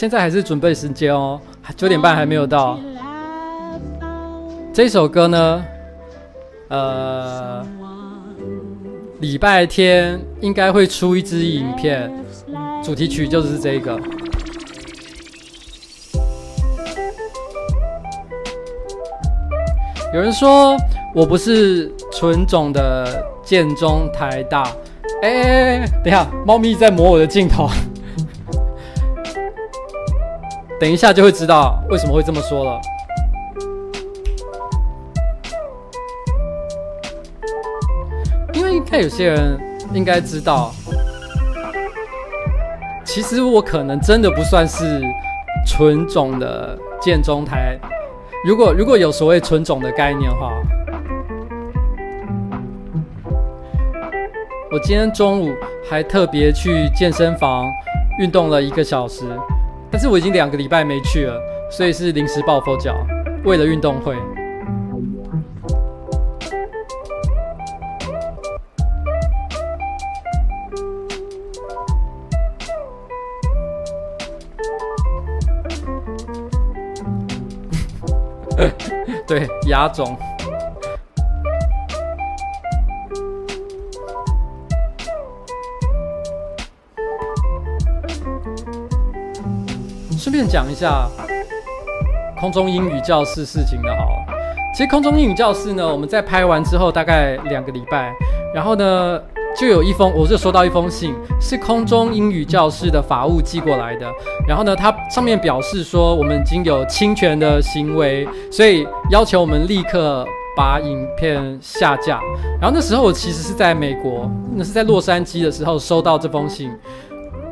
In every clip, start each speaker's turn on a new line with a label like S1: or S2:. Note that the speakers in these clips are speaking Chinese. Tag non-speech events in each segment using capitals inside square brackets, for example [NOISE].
S1: 现在还是准备时间哦，九点半还没有到。这首歌呢，呃，礼拜天应该会出一支影片，主题曲就是这个。有人说我不是纯种的建中台大，哎哎哎，等一下，猫咪在磨我的镜头，等一下就会知道为什么会这么说了。看有些人应该知道，其实我可能真的不算是纯种的建中台。如果如果有所谓纯种的概念的话，我今天中午还特别去健身房运动了一个小时，是我已经两个礼拜没去了，所以是临时抱佛脚，为了运动会。[LAUGHS] 对，牙肿。便讲一下空中英语教室事情的好。其实空中英语教室呢，我们在拍完之后大概两个礼拜，然后呢。就有一封，我就收到一封信，是空中英语教室的法务寄过来的。然后呢，他上面表示说，我们已经有侵权的行为，所以要求我们立刻把影片下架。然后那时候我其实是在美国，那是在洛杉矶的时候收到这封信。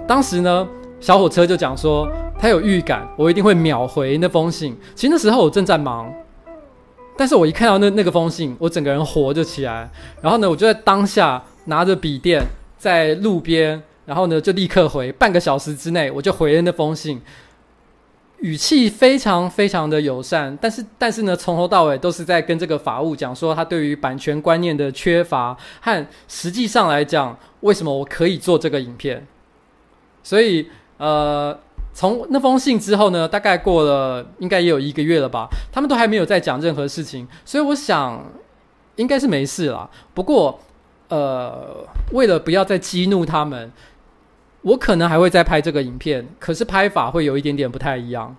S1: 当时呢，小火车就讲说，他有预感，我一定会秒回那封信。其实那时候我正在忙，但是我一看到那那个封信，我整个人火就起来。然后呢，我就在当下。拿着笔电在路边，然后呢就立刻回，半个小时之内我就回了那封信，语气非常非常的友善，但是但是呢从头到尾都是在跟这个法务讲说他对于版权观念的缺乏和实际上来讲为什么我可以做这个影片，所以呃从那封信之后呢，大概过了应该也有一个月了吧，他们都还没有再讲任何事情，所以我想应该是没事啦，不过。呃，为了不要再激怒他们，我可能还会再拍这个影片，可是拍法会有一点点不太一样。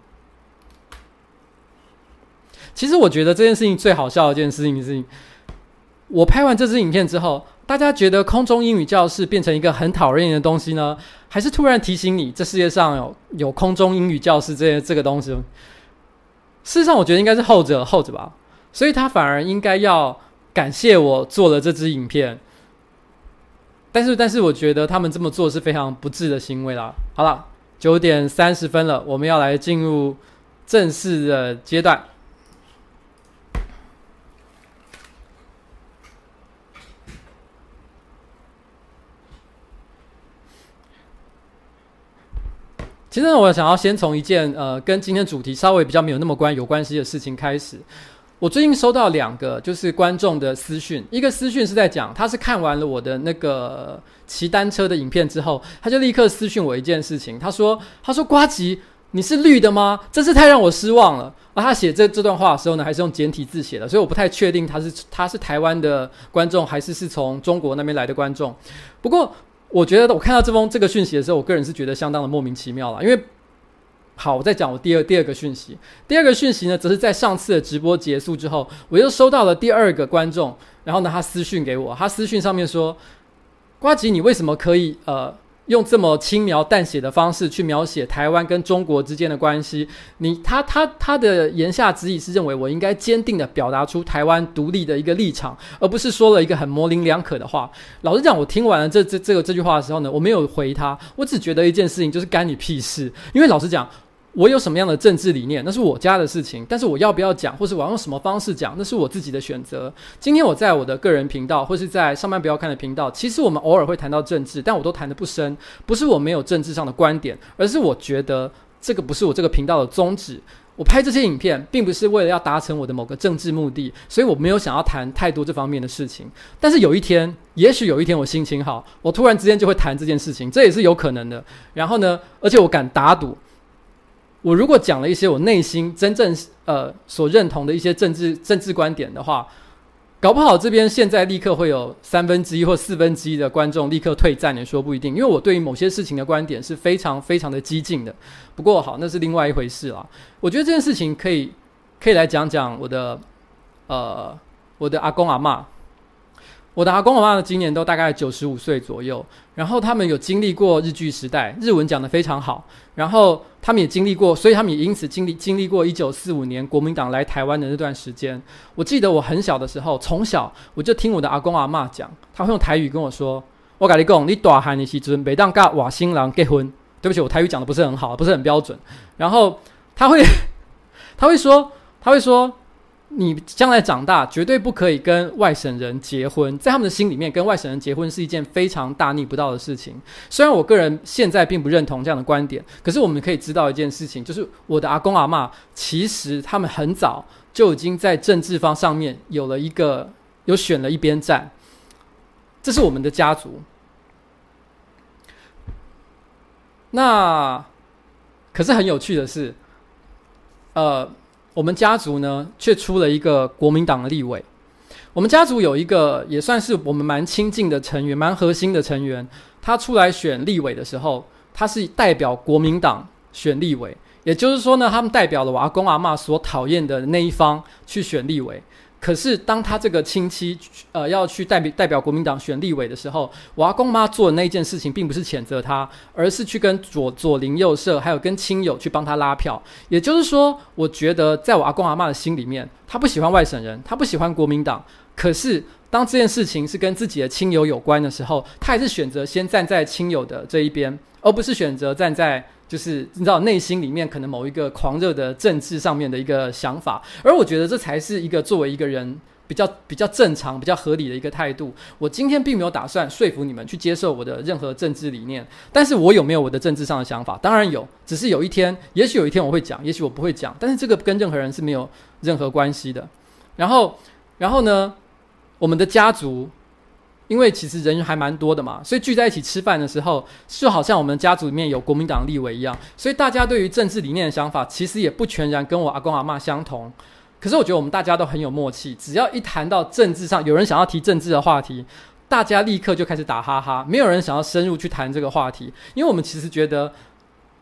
S1: 其实我觉得这件事情最好笑的一件事情是，我拍完这支影片之后，大家觉得空中英语教室变成一个很讨厌的东西呢，还是突然提醒你，这世界上有有空中英语教室这些这个东西？事实上，我觉得应该是后者后者吧，所以他反而应该要感谢我做了这支影片。但是，但是，我觉得他们这么做是非常不智的行为啦。好了，九点三十分了，我们要来进入正式的阶段。其实，我想要先从一件呃，跟今天主题稍微比较没有那么关有关系的事情开始。我最近收到两个就是观众的私讯，一个私讯是在讲他是看完了我的那个骑单车的影片之后，他就立刻私讯我一件事情，他说：“他说瓜吉，你是绿的吗？真是太让我失望了。”而他写这这段话的时候呢，还是用简体字写的，所以我不太确定他是他是台湾的观众还是是从中国那边来的观众。不过我觉得我看到这封这个讯息的时候，我个人是觉得相当的莫名其妙了，因为。好，我再讲我第二第二个讯息。第二个讯息呢，则是在上次的直播结束之后，我又收到了第二个观众，然后呢，他私讯给我，他私讯上面说：“瓜吉，你为什么可以呃用这么轻描淡写的方式去描写台湾跟中国之间的关系？你他他他的言下之意是认为我应该坚定的表达出台湾独立的一个立场，而不是说了一个很模棱两可的话。老实讲，我听完了这这这个这句话的时候呢，我没有回他，我只觉得一件事情就是干你屁事，因为老实讲。”我有什么样的政治理念，那是我家的事情。但是我要不要讲，或是我要用什么方式讲，那是我自己的选择。今天我在我的个人频道，或是在上班不要看的频道，其实我们偶尔会谈到政治，但我都谈得不深。不是我没有政治上的观点，而是我觉得这个不是我这个频道的宗旨。我拍这些影片，并不是为了要达成我的某个政治目的，所以我没有想要谈太多这方面的事情。但是有一天，也许有一天我心情好，我突然之间就会谈这件事情，这也是有可能的。然后呢，而且我敢打赌，我如果讲了一些我内心真正呃所认同的一些政治政治观点的话。搞不好这边现在立刻会有三分之一或四分之一的观众立刻退战，也说不一定。因为我对于某些事情的观点是非常非常的激进的。不过好，那是另外一回事了。我觉得这件事情可以可以来讲讲我的呃我的阿公阿嬷。我的阿公阿嬷今年都大概九十五岁左右，然后他们有经历过日据时代，日文讲得非常好，然后他们也经历过，所以他们也因此经历经历过一九四五年国民党来台湾的那段时间。我记得我很小的时候，从小我就听我的阿公阿妈讲，他会用台语跟我说：“我跟你讲，你大汉的时阵，每当跟瓦新郎结婚，对不起，我台语讲得不是很好，不是很标准。”然后他会 [LAUGHS] 他会说，他会说。你将来长大绝对不可以跟外省人结婚，在他们的心里面，跟外省人结婚是一件非常大逆不道的事情。虽然我个人现在并不认同这样的观点，可是我们可以知道一件事情，就是我的阿公阿嬷其实他们很早就已经在政治方上面有了一个有选了一边站，这是我们的家族。那可是很有趣的是，呃。我们家族呢，却出了一个国民党的立委。我们家族有一个也算是我们蛮亲近的成员，蛮核心的成员。他出来选立委的时候，他是代表国民党选立委，也就是说呢，他们代表了我阿公阿嬷所讨厌的那一方去选立委。可是，当他这个亲戚呃要去代表代表国民党选立委的时候，我阿公妈做的那一件事情，并不是谴责他，而是去跟左左邻右舍，还有跟亲友去帮他拉票。也就是说，我觉得在我阿公阿妈的心里面，他不喜欢外省人，他不喜欢国民党。可是，当这件事情是跟自己的亲友有关的时候，他还是选择先站在亲友的这一边，而不是选择站在。就是你知道内心里面可能某一个狂热的政治上面的一个想法，而我觉得这才是一个作为一个人比较比较正常、比较合理的一个态度。我今天并没有打算说服你们去接受我的任何政治理念，但是我有没有我的政治上的想法？当然有，只是有一天，也许有一天我会讲，也许我不会讲，但是这个跟任何人是没有任何关系的。然后，然后呢，我们的家族。因为其实人还蛮多的嘛，所以聚在一起吃饭的时候，就好像我们家族里面有国民党立委一样，所以大家对于政治理念的想法，其实也不全然跟我阿公阿嬷相同。可是我觉得我们大家都很有默契，只要一谈到政治上，有人想要提政治的话题，大家立刻就开始打哈哈，没有人想要深入去谈这个话题，因为我们其实觉得，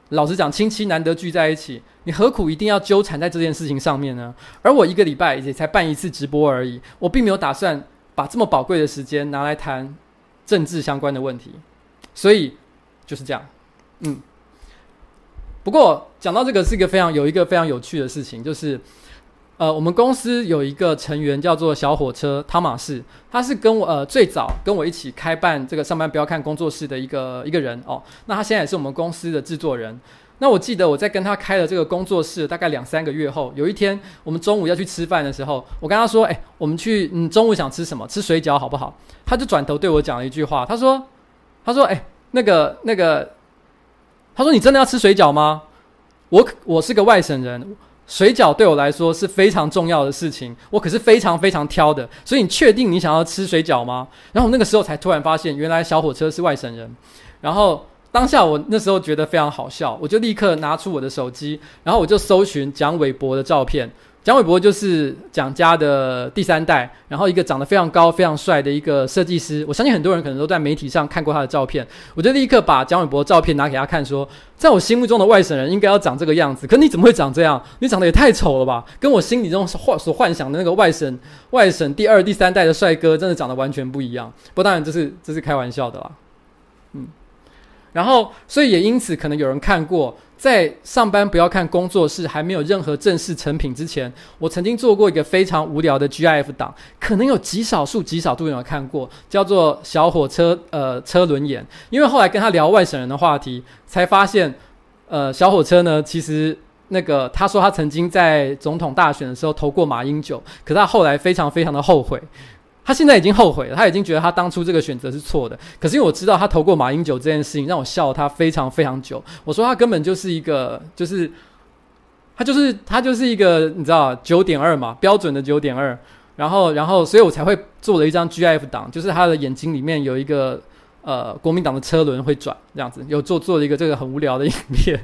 S1: 老实讲，亲戚难得聚在一起，你何苦一定要纠缠在这件事情上面呢？而我一个礼拜也才办一次直播而已，我并没有打算。把这么宝贵的时间拿来谈政治相关的问题，所以就是这样。嗯，不过讲到这个是一个非常有一个非常有趣的事情，就是呃，我们公司有一个成员叫做小火车汤马士，他是跟我呃最早跟我一起开办这个上班不要看工作室的一个一个人哦。那他现在也是我们公司的制作人。那我记得我在跟他开了这个工作室大概两三个月后，有一天我们中午要去吃饭的时候，我跟他说：“哎，我们去，嗯，中午想吃什么？吃水饺好不好？”他就转头对我讲了一句话，他说：“他说，哎，那个那个，他说你真的要吃水饺吗？我我是个外省人，水饺对我来说是非常重要的事情，我可是非常非常挑的，所以你确定你想要吃水饺吗？”然后那个时候才突然发现，原来小火车是外省人，然后。当下我那时候觉得非常好笑，我就立刻拿出我的手机，然后我就搜寻蒋纬博的照片。蒋纬博就是蒋家的第三代，然后一个长得非常高、非常帅的一个设计师。我相信很多人可能都在媒体上看过他的照片。我就立刻把蒋纬博的照片拿给他看，说，在我心目中的外省人应该要长这个样子。可你怎么会长这样？你长得也太丑了吧！跟我心里中幻所幻想的那个外省外省第二、第三代的帅哥，真的长得完全不一样。不过当然这是这是开玩笑的啦，然后，所以也因此，可能有人看过，在上班不要看工作室还没有任何正式成品之前，我曾经做过一个非常无聊的 GIF 档，可能有极少数、极少数人有看过，叫做“小火车”呃车轮眼。因为后来跟他聊外省人的话题，才发现，呃，小火车呢，其实那个他说他曾经在总统大选的时候投过马英九，可他后来非常非常的后悔。他现在已经后悔了，他已经觉得他当初这个选择是错的。可是因为我知道他投过马英九这件事情，让我笑他非常非常久。我说他根本就是一个，就是他就是他就是一个你知道九点二嘛，标准的九点二。然后然后，所以我才会做了一张 GIF 档，就是他的眼睛里面有一个呃国民党的车轮会转这样子，有做做了一个这个很无聊的影片。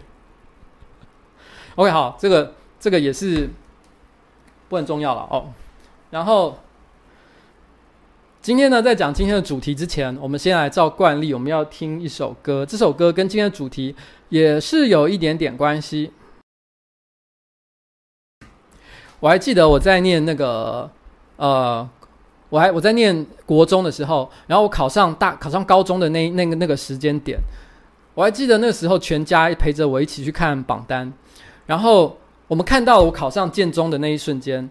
S1: OK，好，这个这个也是不很重要了哦。然后今天呢，在讲今天的主题之前，我们先来照惯例，我们要听一首歌。这首歌跟今天的主题也是有一点点关系。我还记得我在念那个。呃，我还我在念国中的时候，然后我考上大考上高中的那那个那个时间点，我还记得那时候全家陪着我一起去看榜单，然后我们看到我考上建中的那一瞬间。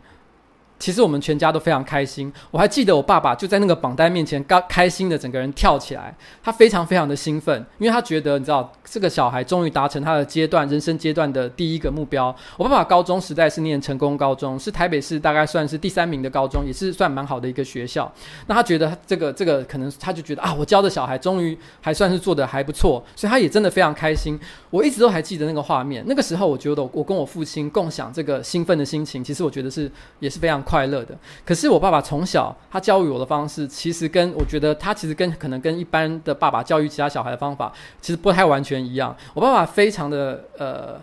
S1: 其实我们全家都非常开心。我还记得我爸爸就在那个榜单面前，刚开心的整个人跳起来，他非常非常的兴奋，因为他觉得你知道这个小孩终于达成他的阶段人生阶段的第一个目标。我爸爸高中时代是念成功高中，是台北市大概算是第三名的高中，也是算蛮好的一个学校。那他觉得这个这个可能他就觉得啊，我教的小孩终于还算是做得还不错，所以他也真的非常开心。我一直都还记得那个画面，那个时候我觉得我跟我父亲共享这个兴奋的心情，其实我觉得是也是非常。快乐的，可是我爸爸从小他教育我的方式，其实跟我觉得他其实跟可能跟一般的爸爸教育其他小孩的方法，其实不太完全一样。我爸爸非常的呃，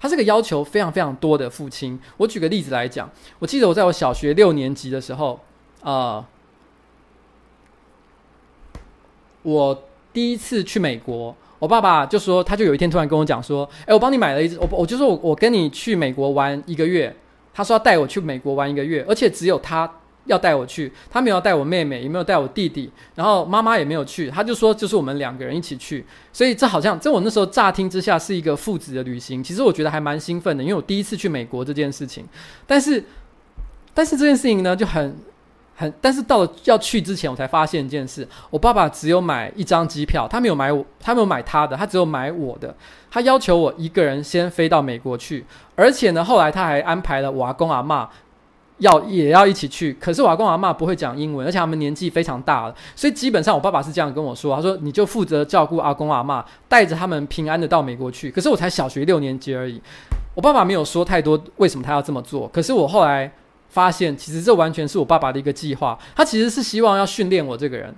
S1: 他是个要求非常非常多的父亲。我举个例子来讲，我记得我在我小学六年级的时候，呃，我第一次去美国，我爸爸就说，他就有一天突然跟我讲说，哎，我帮你买了一只，我我就说我我跟你去美国玩一个月。他说要带我去美国玩一个月，而且只有他要带我去，他没有带我妹妹，也没有带我弟弟，然后妈妈也没有去。他就说就是我们两个人一起去，所以这好像在我那时候乍听之下是一个父子的旅行。其实我觉得还蛮兴奋的，因为我第一次去美国这件事情。但是，但是这件事情呢就很很，但是到了要去之前，我才发现一件事：我爸爸只有买一张机票，他没有买我，他没有买他的，他只有买我的。他要求我一个人先飞到美国去，而且呢，后来他还安排了我阿公阿嬷要也要一起去。可是我阿公阿嬷不会讲英文，而且他们年纪非常大了，所以基本上我爸爸是这样跟我说：“他说你就负责照顾阿公阿嬷，带着他们平安的到美国去。”可是我才小学六年级而已，我爸爸没有说太多为什么他要这么做。可是我后来发现，其实这完全是我爸爸的一个计划，他其实是希望要训练我这个人，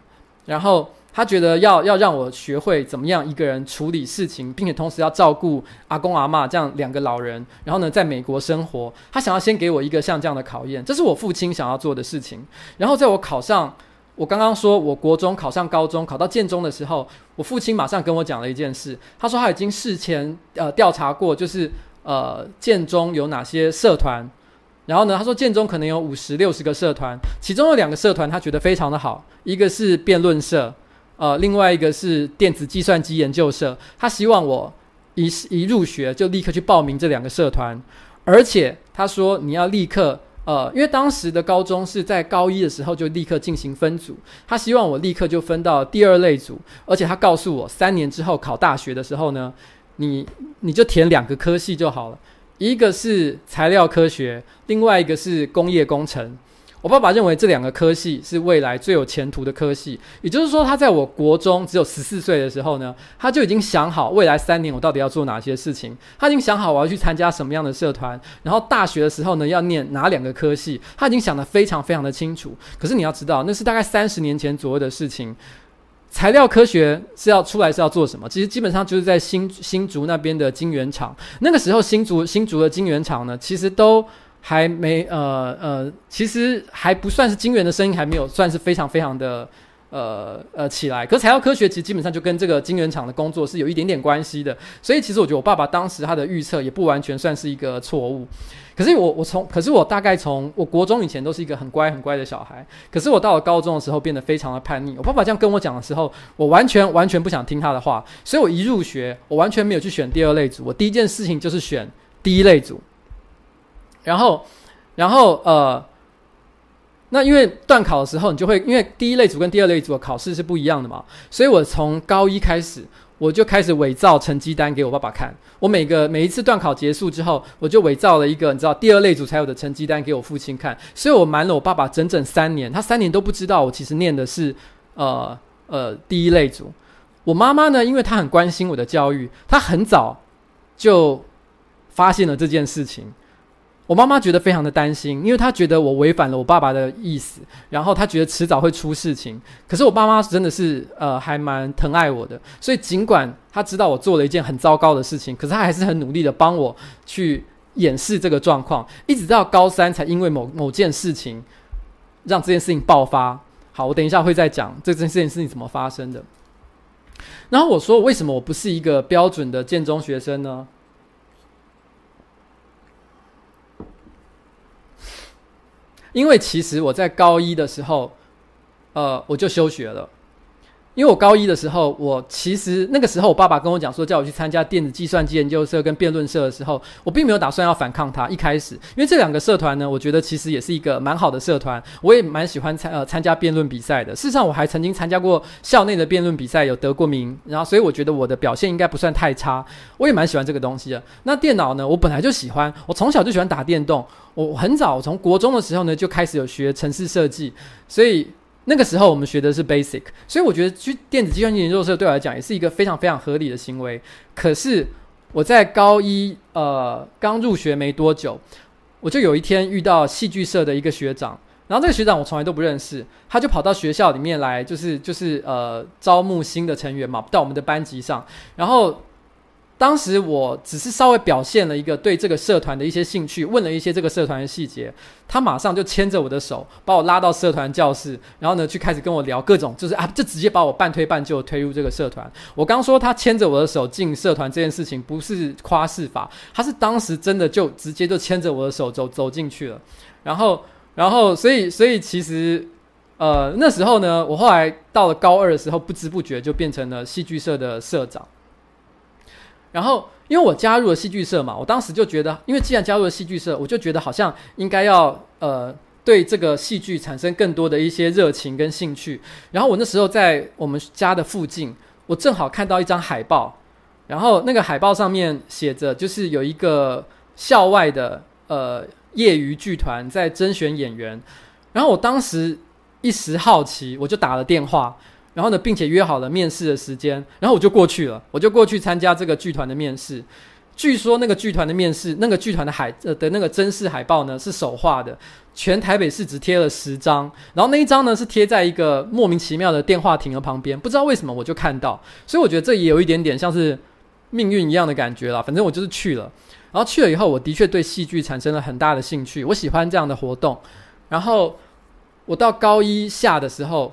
S1: 然后。他觉得要要让我学会怎么样一个人处理事情，并且同时要照顾阿公阿嬷这样两个老人，然后呢，在美国生活。他想要先给我一个像这样的考验，这是我父亲想要做的事情。然后在我考上，我刚刚说我国中考上高中，考到建中的时候，我父亲马上跟我讲了一件事。他说他已经事前呃调查过，就是呃建中有哪些社团。然后呢，他说建中可能有五十六十个社团，其中有两个社团他觉得非常的好，一个是辩论社。呃，另外一个是电子计算机研究社，他希望我一一入学就立刻去报名这两个社团，而且他说你要立刻呃，因为当时的高中是在高一的时候就立刻进行分组，他希望我立刻就分到第二类组，而且他告诉我三年之后考大学的时候呢，你你就填两个科系就好了，一个是材料科学，另外一个是工业工程。我爸爸认为这两个科系是未来最有前途的科系，也就是说，他在我国中只有十四岁的时候呢，他就已经想好未来三年我到底要做哪些事情，他已经想好我要去参加什么样的社团，然后大学的时候呢要念哪两个科系，他已经想得非常非常的清楚。可是你要知道，那是大概三十年前左右的事情。材料科学是要出来是要做什么？其实基本上就是在新新竹那边的晶圆厂，那个时候新竹新竹的晶圆厂呢，其实都。还没呃呃，其实还不算是晶圆的声音，还没有算是非常非常的呃呃起来。可材料科学其实基本上就跟这个晶圆厂的工作是有一点点关系的，所以其实我觉得我爸爸当时他的预测也不完全算是一个错误。可是我我从可是我大概从我国中以前都是一个很乖很乖的小孩，可是我到了高中的时候变得非常的叛逆。我爸爸这样跟我讲的时候，我完全完全不想听他的话，所以我一入学，我完全没有去选第二类组，我第一件事情就是选第一类组。然后，然后呃，那因为段考的时候，你就会因为第一类组跟第二类组的考试是不一样的嘛，所以我从高一开始，我就开始伪造成绩单给我爸爸看。我每个每一次段考结束之后，我就伪造了一个你知道第二类组才有的成绩单给我父亲看，所以我瞒了我爸爸整整三年，他三年都不知道我其实念的是呃呃第一类组。我妈妈呢，因为她很关心我的教育，她很早就。发现了这件事情。我妈妈觉得非常的担心，因为她觉得我违反了我爸爸的意思，然后她觉得迟早会出事情。可是我爸妈真的是呃还蛮疼爱我的，所以尽管她知道我做了一件很糟糕的事情，可是她还是很努力的帮我去掩饰这个状况，一直到高三才因为某某件事情让这件事情爆发。好，我等一下会再讲这件这件事情怎么发生的。然后我说，为什么我不是一个标准的建中学生呢？因为其实我在高一的时候，呃，我就休学了。因为我高一的时候，我其实那个时候我爸爸跟我讲说，叫我去参加电子计算机研究社跟辩论社的时候，我并没有打算要反抗他。一开始，因为这两个社团呢，我觉得其实也是一个蛮好的社团，我也蛮喜欢参呃参加辩论比赛的。事实上，我还曾经参加过校内的辩论比赛，有得过名。然后，所以我觉得我的表现应该不算太差。我也蛮喜欢这个东西的。那电脑呢，我本来就喜欢，我从小就喜欢打电动。我很早从国中的时候呢，就开始有学城市设计，所以。那个时候我们学的是 Basic，所以我觉得去电子计算机研究社对我来讲也是一个非常非常合理的行为。可是我在高一呃刚入学没多久，我就有一天遇到戏剧社的一个学长，然后这个学长我从来都不认识，他就跑到学校里面来，就是就是呃招募新的成员嘛，到我们的班级上，然后。当时我只是稍微表现了一个对这个社团的一些兴趣，问了一些这个社团的细节，他马上就牵着我的手，把我拉到社团教室，然后呢，去开始跟我聊各种，就是啊，就直接把我半推半就推入这个社团。我刚说他牵着我的手进社团这件事情不是夸饰法，他是当时真的就直接就牵着我的手走走进去了。然后，然后，所以，所以其实，呃，那时候呢，我后来到了高二的时候，不知不觉就变成了戏剧社的社长。然后，因为我加入了戏剧社嘛，我当时就觉得，因为既然加入了戏剧社，我就觉得好像应该要呃对这个戏剧产生更多的一些热情跟兴趣。然后我那时候在我们家的附近，我正好看到一张海报，然后那个海报上面写着，就是有一个校外的呃业余剧团在甄选演员。然后我当时一时好奇，我就打了电话。然后呢，并且约好了面试的时间，然后我就过去了，我就过去参加这个剧团的面试。据说那个剧团的面试，那个剧团的海呃的那个甄试海报呢是手画的，全台北市只贴了十张，然后那一张呢是贴在一个莫名其妙的电话亭的旁边，不知道为什么我就看到，所以我觉得这也有一点点像是命运一样的感觉啦。反正我就是去了，然后去了以后，我的确对戏剧产生了很大的兴趣，我喜欢这样的活动。然后我到高一下的时候。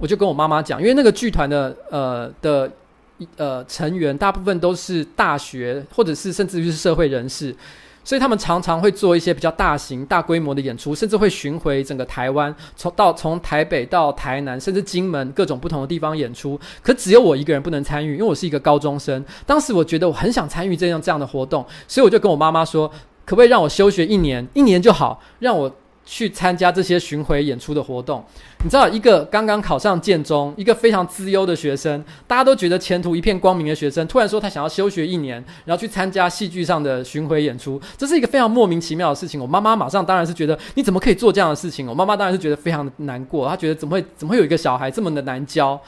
S1: 我就跟我妈妈讲，因为那个剧团的呃的呃成员大部分都是大学或者是甚至于是社会人士，所以他们常常会做一些比较大型、大规模的演出，甚至会巡回整个台湾，从到从台北到台南，甚至金门各种不同的地方演出。可只有我一个人不能参与，因为我是一个高中生。当时我觉得我很想参与这样这样的活动，所以我就跟我妈妈说，可不可以让我休学一年，一年就好，让我。去参加这些巡回演出的活动，你知道，一个刚刚考上建中，一个非常资优的学生，大家都觉得前途一片光明的学生，突然说他想要休学一年，然后去参加戏剧上的巡回演出，这是一个非常莫名其妙的事情。我妈妈马上当然是觉得你怎么可以做这样的事情？我妈妈当然是觉得非常的难过，她觉得怎么会怎么会有一个小孩这么的难教？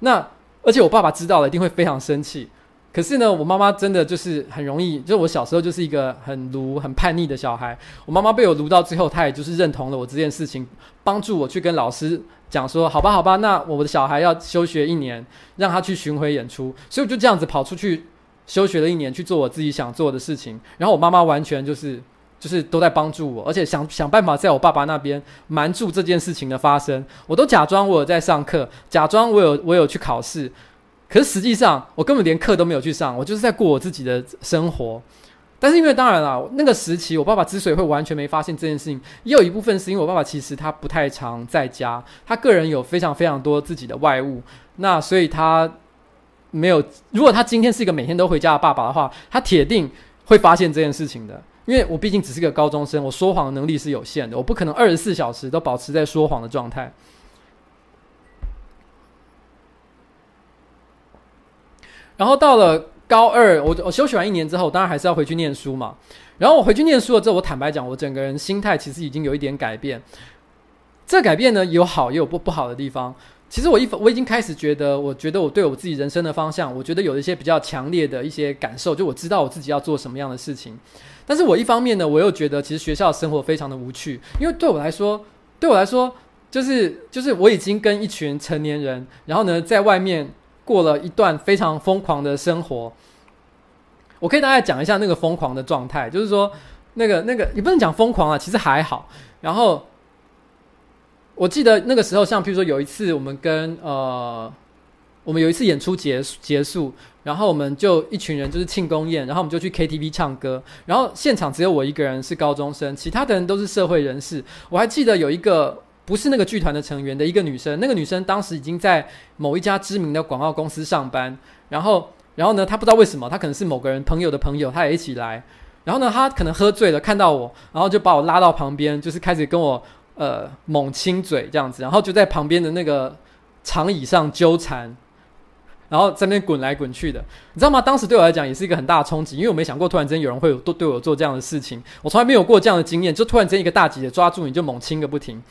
S1: 那而且我爸爸知道了一定会非常生气。可是呢，我妈妈真的就是很容易，就我小时候就是一个很奴、很叛逆的小孩。我妈妈被我卢到最后，她也就是认同了我这件事情，帮助我去跟老师讲说：“好吧，好吧，那我的小孩要休学一年，让他去巡回演出。”所以我就这样子跑出去休学了一年，去做我自己想做的事情。然后我妈妈完全就是就是都在帮助我，而且想想办法在我爸爸那边瞒住这件事情的发生。我都假装我有在上课，假装我有我有去考试。可是实际上，我根本连课都没有去上，我就是在过我自己的生活。但是因为当然了，那个时期我爸爸之所以会完全没发现这件事情，也有一部分是因为我爸爸其实他不太常在家，他个人有非常非常多自己的外务，那所以他没有。如果他今天是一个每天都回家的爸爸的话，他铁定会发现这件事情的。因为我毕竟只是个高中生，我说谎的能力是有限的，我不可能二十四小时都保持在说谎的状态。然后到了高二，我我休学完一年之后，当然还是要回去念书嘛。然后我回去念书了之后，我坦白讲，我整个人心态其实已经有一点改变。这改变呢，有好也有不不好的地方。其实我一我已经开始觉得，我觉得我对我自己人生的方向，我觉得有一些比较强烈的一些感受，就我知道我自己要做什么样的事情。但是我一方面呢，我又觉得其实学校生活非常的无趣，因为对我来说，对我来说，就是就是我已经跟一群成年人，然后呢，在外面过了一段非常疯狂的生活。我可以大概讲一下那个疯狂的状态，就是说那个那个也不能讲疯狂啊，其实还好。然后。我记得那个时候，像譬如说有一次，我们跟呃，我们有一次演出结结束，然后我们就一群人就是庆功宴，然后我们就去 KTV 唱歌，然后现场只有我一个人是高中生，其他的人都是社会人士。我还记得有一个不是那个剧团的成员的一个女生，那个女生当时已经在某一家知名的广告公司上班，然后然后呢，她不知道为什么，她可能是某个人朋友的朋友，她也一起来，然后呢，她可能喝醉了，看到我，然后就把我拉到旁边，就是开始跟我。呃，猛亲嘴这样子，然后就在旁边的那个长椅上纠缠，然后在那边滚来滚去的，你知道吗？当时对我来讲也是一个很大的冲击，因为我没想过突然间有人会有对对我做这样的事情，我从来没有过这样的经验，就突然间一个大姐姐抓住你就猛亲个不停，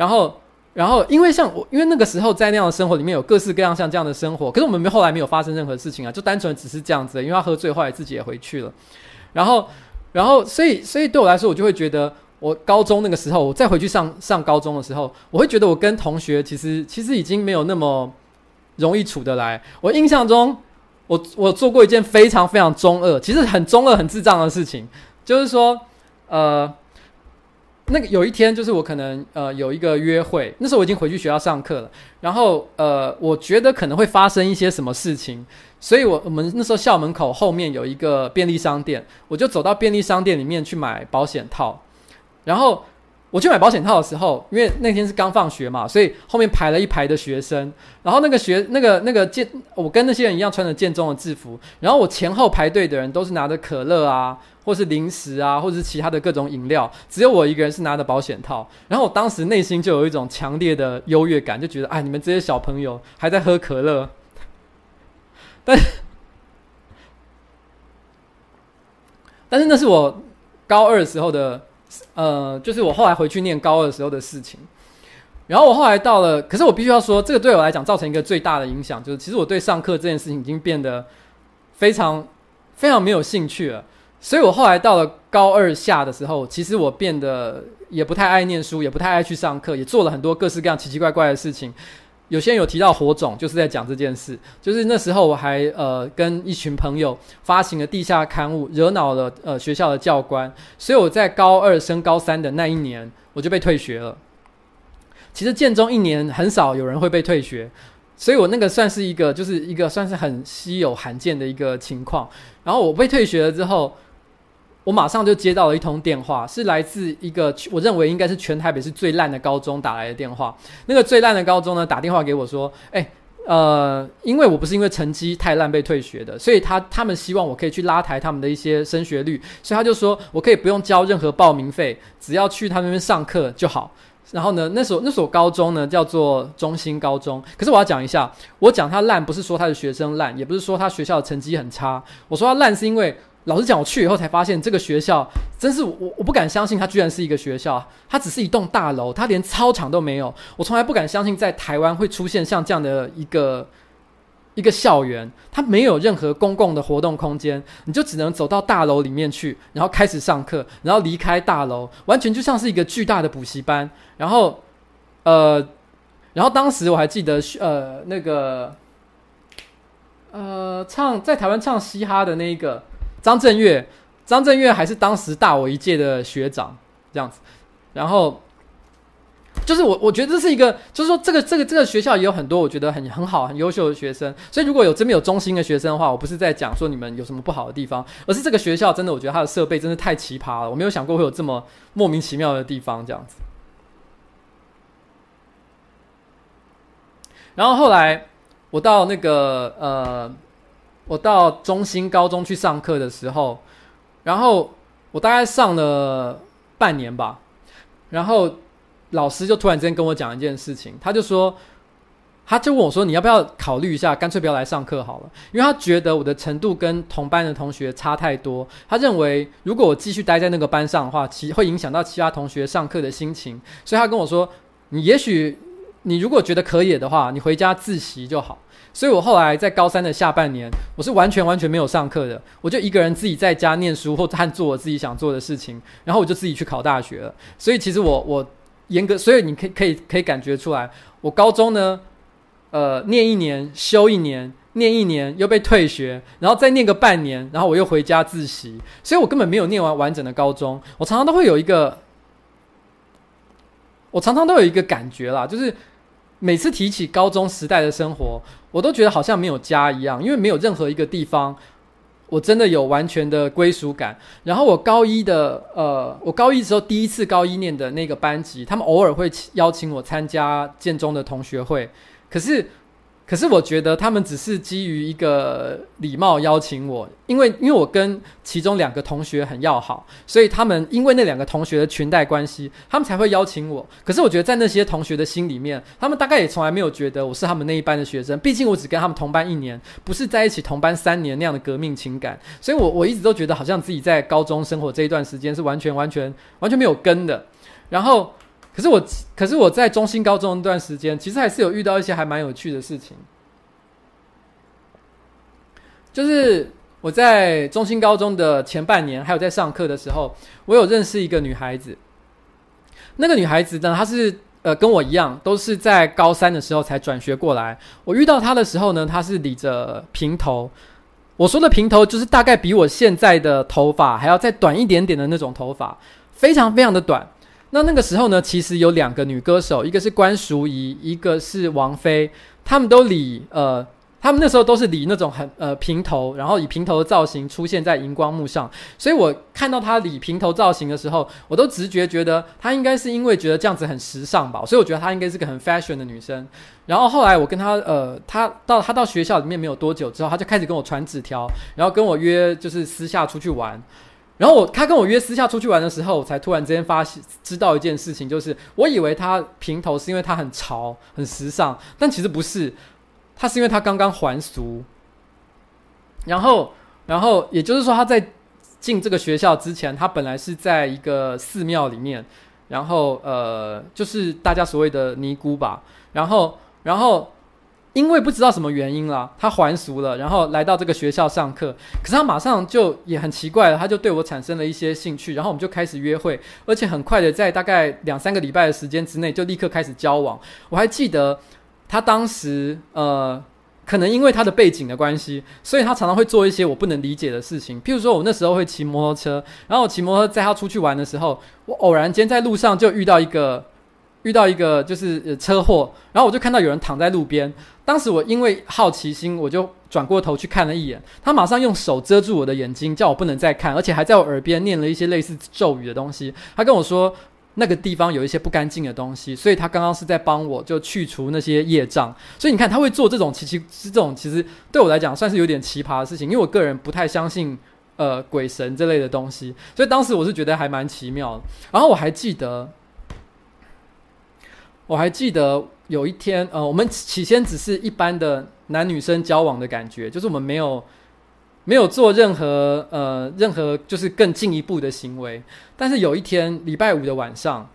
S1: 然后，然后因为像我，因为那个时候在那样的生活里面有各式各样像这样的生活，可是我们后来没有发生任何事情啊，就单纯只是这样子，因为他喝醉后来自己也回去了，然后，然后所以所以对我来说，我就会觉得。我高中那个时候，我再回去上上高中的时候，我会觉得我跟同学其实其实已经没有那么容易处得来。我印象中，我我做过一件非常非常中二，其实很中二、很智障的事情，就是说，呃，那个有一天，就是我可能呃有一个约会，那时候我已经回去学校上课了，然后呃，我觉得可能会发生一些什么事情，所以我我们那时候校门口后面有一个便利商店，我就走到便利商店里面去买保险套。然后我去买保险套的时候，因为那天是刚放学嘛，所以后面排了一排的学生。然后那个学那个那个建，我跟那些人一样穿着建中的制服。然后我前后排队的人都是拿着可乐啊，或是零食啊，或者是其他的各种饮料，只有我一个人是拿着保险套。然后我当时内心就有一种强烈的优越感，就觉得哎，你们这些小朋友还在喝可乐。但但是那是我高二时候的。呃，就是我后来回去念高二时候的事情。然后我后来到了，可是我必须要说，这个对我来讲造成一个最大的影响，就是其实我对上课这件事情已经变得非常非常没有兴趣了。所以我后来到了高二下的时候，其实我变得也不太爱念书，也不太爱去上课，也做了很多各式各样奇奇怪怪的事情。有些人有提到火种，就是在讲这件事。就是那时候我还呃跟一群朋友发行了地下刊物，惹恼了呃学校的教官，所以我在高二升高三的那一年，我就被退学了。其实建中一年很少有人会被退学，所以我那个算是一个就是一个算是很稀有罕见的一个情况。然后我被退学了之后。我马上就接到了一通电话，是来自一个我认为应该是全台北市最烂的高中打来的电话。那个最烂的高中呢，打电话给我说：“哎，呃，因为我不是因为成绩太烂被退学的，所以他他们希望我可以去拉抬他们的一些升学率，所以他就说我可以不用交任何报名费，只要去他那边上课就好。然后呢，那所那所高中呢叫做中心高中。可是我要讲一下，我讲他烂不是说他的学生烂，也不是说他学校的成绩很差，我说他烂是因为。”老实讲，我去以后才发现，这个学校真是我我不敢相信，它居然是一个学校。它只是一栋大楼，它连操场都没有。我从来不敢相信，在台湾会出现像这样的一个一个校园。它没有任何公共的活动空间，你就只能走到大楼里面去，然后开始上课，然后离开大楼，完全就像是一个巨大的补习班。然后，呃，然后当时我还记得，呃，那个，呃，唱在台湾唱嘻哈的那一个。张震岳，张震岳还是当时大我一届的学长，这样子。然后，就是我，我觉得这是一个，就是说，这个这个这个学校也有很多我觉得很很好、很优秀的学生。所以，如果有真的有中心的学生的话，我不是在讲说你们有什么不好的地方，而是这个学校真的，我觉得它的设备真的太奇葩了。我没有想过会有这么莫名其妙的地方，这样子。然后后来我到那个呃。我到中心高中去上课的时候，然后我大概上了半年吧，然后老师就突然之间跟我讲一件事情，他就说，他就问我说：“你要不要考虑一下，干脆不要来上课好了？”因为他觉得我的程度跟同班的同学差太多，他认为如果我继续待在那个班上的话，其会影响到其他同学上课的心情，所以他跟我说：“你也许。”你如果觉得可以的话，你回家自习就好。所以我后来在高三的下半年，我是完全完全没有上课的，我就一个人自己在家念书或者做我自己想做的事情，然后我就自己去考大学了。所以其实我我严格，所以你可以可以可以感觉出来，我高中呢，呃，念一年休一年，念一年又被退学，然后再念个半年，然后我又回家自习，所以我根本没有念完完整的高中。我常常都会有一个，我常常都有一个感觉啦，就是。每次提起高中时代的生活，我都觉得好像没有家一样，因为没有任何一个地方，我真的有完全的归属感。然后我高一的，呃，我高一时候第一次高一念的那个班级，他们偶尔会邀请我参加建中的同学会，可是。可是我觉得他们只是基于一个礼貌邀请我，因为因为我跟其中两个同学很要好，所以他们因为那两个同学的裙带关系，他们才会邀请我。可是我觉得在那些同学的心里面，他们大概也从来没有觉得我是他们那一班的学生，毕竟我只跟他们同班一年，不是在一起同班三年那样的革命情感。所以我我一直都觉得好像自己在高中生活这一段时间是完全完全完全没有跟的。然后。可是我，可是我在中心高中那段时间，其实还是有遇到一些还蛮有趣的事情。就是我在中心高中的前半年，还有在上课的时候，我有认识一个女孩子。那个女孩子呢，她是呃跟我一样，都是在高三的时候才转学过来。我遇到她的时候呢，她是理着平头。我说的平头，就是大概比我现在的头发还要再短一点点的那种头发，非常非常的短。那那个时候呢，其实有两个女歌手，一个是关淑怡，一个是王菲，她们都理呃，她们那时候都是理那种很呃平头，然后以平头的造型出现在荧光幕上。所以我看到她理平头造型的时候，我都直觉觉得她应该是因为觉得这样子很时尚吧，所以我觉得她应该是个很 fashion 的女生。然后后来我跟她呃，她到她到学校里面没有多久之后，她就开始跟我传纸条，然后跟我约就是私下出去玩。然后我他跟我约私下出去玩的时候，我才突然之间发现知道一件事情，就是我以为他平头是因为他很潮很时尚，但其实不是，他是因为他刚刚还俗。然后，然后也就是说他在进这个学校之前，他本来是在一个寺庙里面，然后呃，就是大家所谓的尼姑吧，然后，然后。因为不知道什么原因啦，他还俗了，然后来到这个学校上课。可是他马上就也很奇怪了，他就对我产生了一些兴趣，然后我们就开始约会，而且很快的在大概两三个礼拜的时间之内就立刻开始交往。我还记得他当时呃，可能因为他的背景的关系，所以他常常会做一些我不能理解的事情。譬如说，我那时候会骑摩托车，然后我骑摩托车载他出去玩的时候，我偶然间在路上就遇到一个。遇到一个就是车祸，然后我就看到有人躺在路边。当时我因为好奇心，我就转过头去看了一眼。他马上用手遮住我的眼睛，叫我不能再看，而且还在我耳边念了一些类似咒语的东西。他跟我说那个地方有一些不干净的东西，所以他刚刚是在帮我就去除那些业障。所以你看他会做这种奇奇是这种其实对我来讲算是有点奇葩的事情，因为我个人不太相信呃鬼神这类的东西，所以当时我是觉得还蛮奇妙的。然后我还记得。我还记得有一天，呃，我们起先只是一般的男女生交往的感觉，就是我们没有没有做任何呃任何就是更进一步的行为。但是有一天礼拜五的晚上。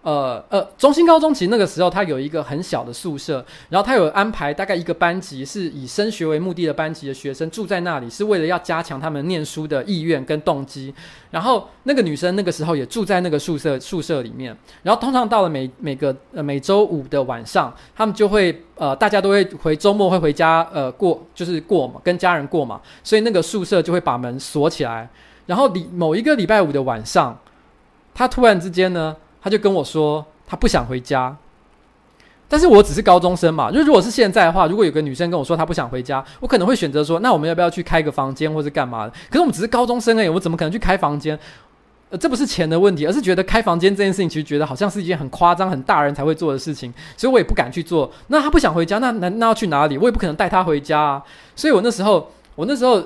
S1: 呃呃，中心高中其实那个时候，它有一个很小的宿舍，然后它有安排大概一个班级是以升学为目的的班级的学生住在那里，是为了要加强他们念书的意愿跟动机。然后那个女生那个时候也住在那个宿舍宿舍里面。然后通常到了每每个呃每周五的晚上，他们就会呃大家都会回周末会回家呃过就是过嘛，跟家人过嘛，所以那个宿舍就会把门锁起来。然后礼某一个礼拜五的晚上，他突然之间呢。他就跟我说，他不想回家，但是我只是高中生嘛。就如果是现在的话，如果有个女生跟我说她不想回家，我可能会选择说，那我们要不要去开个房间，或是干嘛的？可是我们只是高中生而已，我怎么可能去开房间？呃，这不是钱的问题，而是觉得开房间这件事情，其实觉得好像是一件很夸张、很大人才会做的事情，所以我也不敢去做。那他不想回家，那那那要去哪里？我也不可能带他回家啊。所以我那时候，我那时候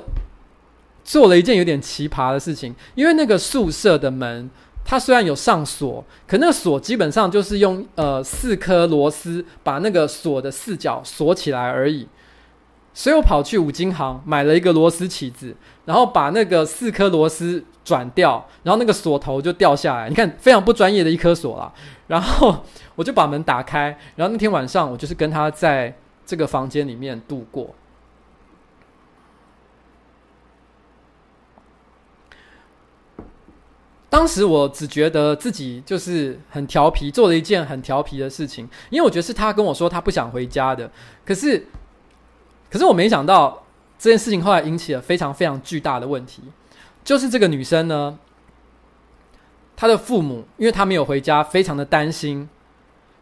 S1: 做了一件有点奇葩的事情，因为那个宿舍的门。它虽然有上锁，可那个锁基本上就是用呃四颗螺丝把那个锁的四角锁起来而已。所以我跑去五金行买了一个螺丝起子，然后把那个四颗螺丝转掉，然后那个锁头就掉下来。你看，非常不专业的一颗锁啦。然后我就把门打开，然后那天晚上我就是跟他在这个房间里面度过。当时我只觉得自己就是很调皮，做了一件很调皮的事情，因为我觉得是他跟我说他不想回家的。可是，可是我没想到这件事情后来引起了非常非常巨大的问题，就是这个女生呢，她的父母因为她没有回家，非常的担心，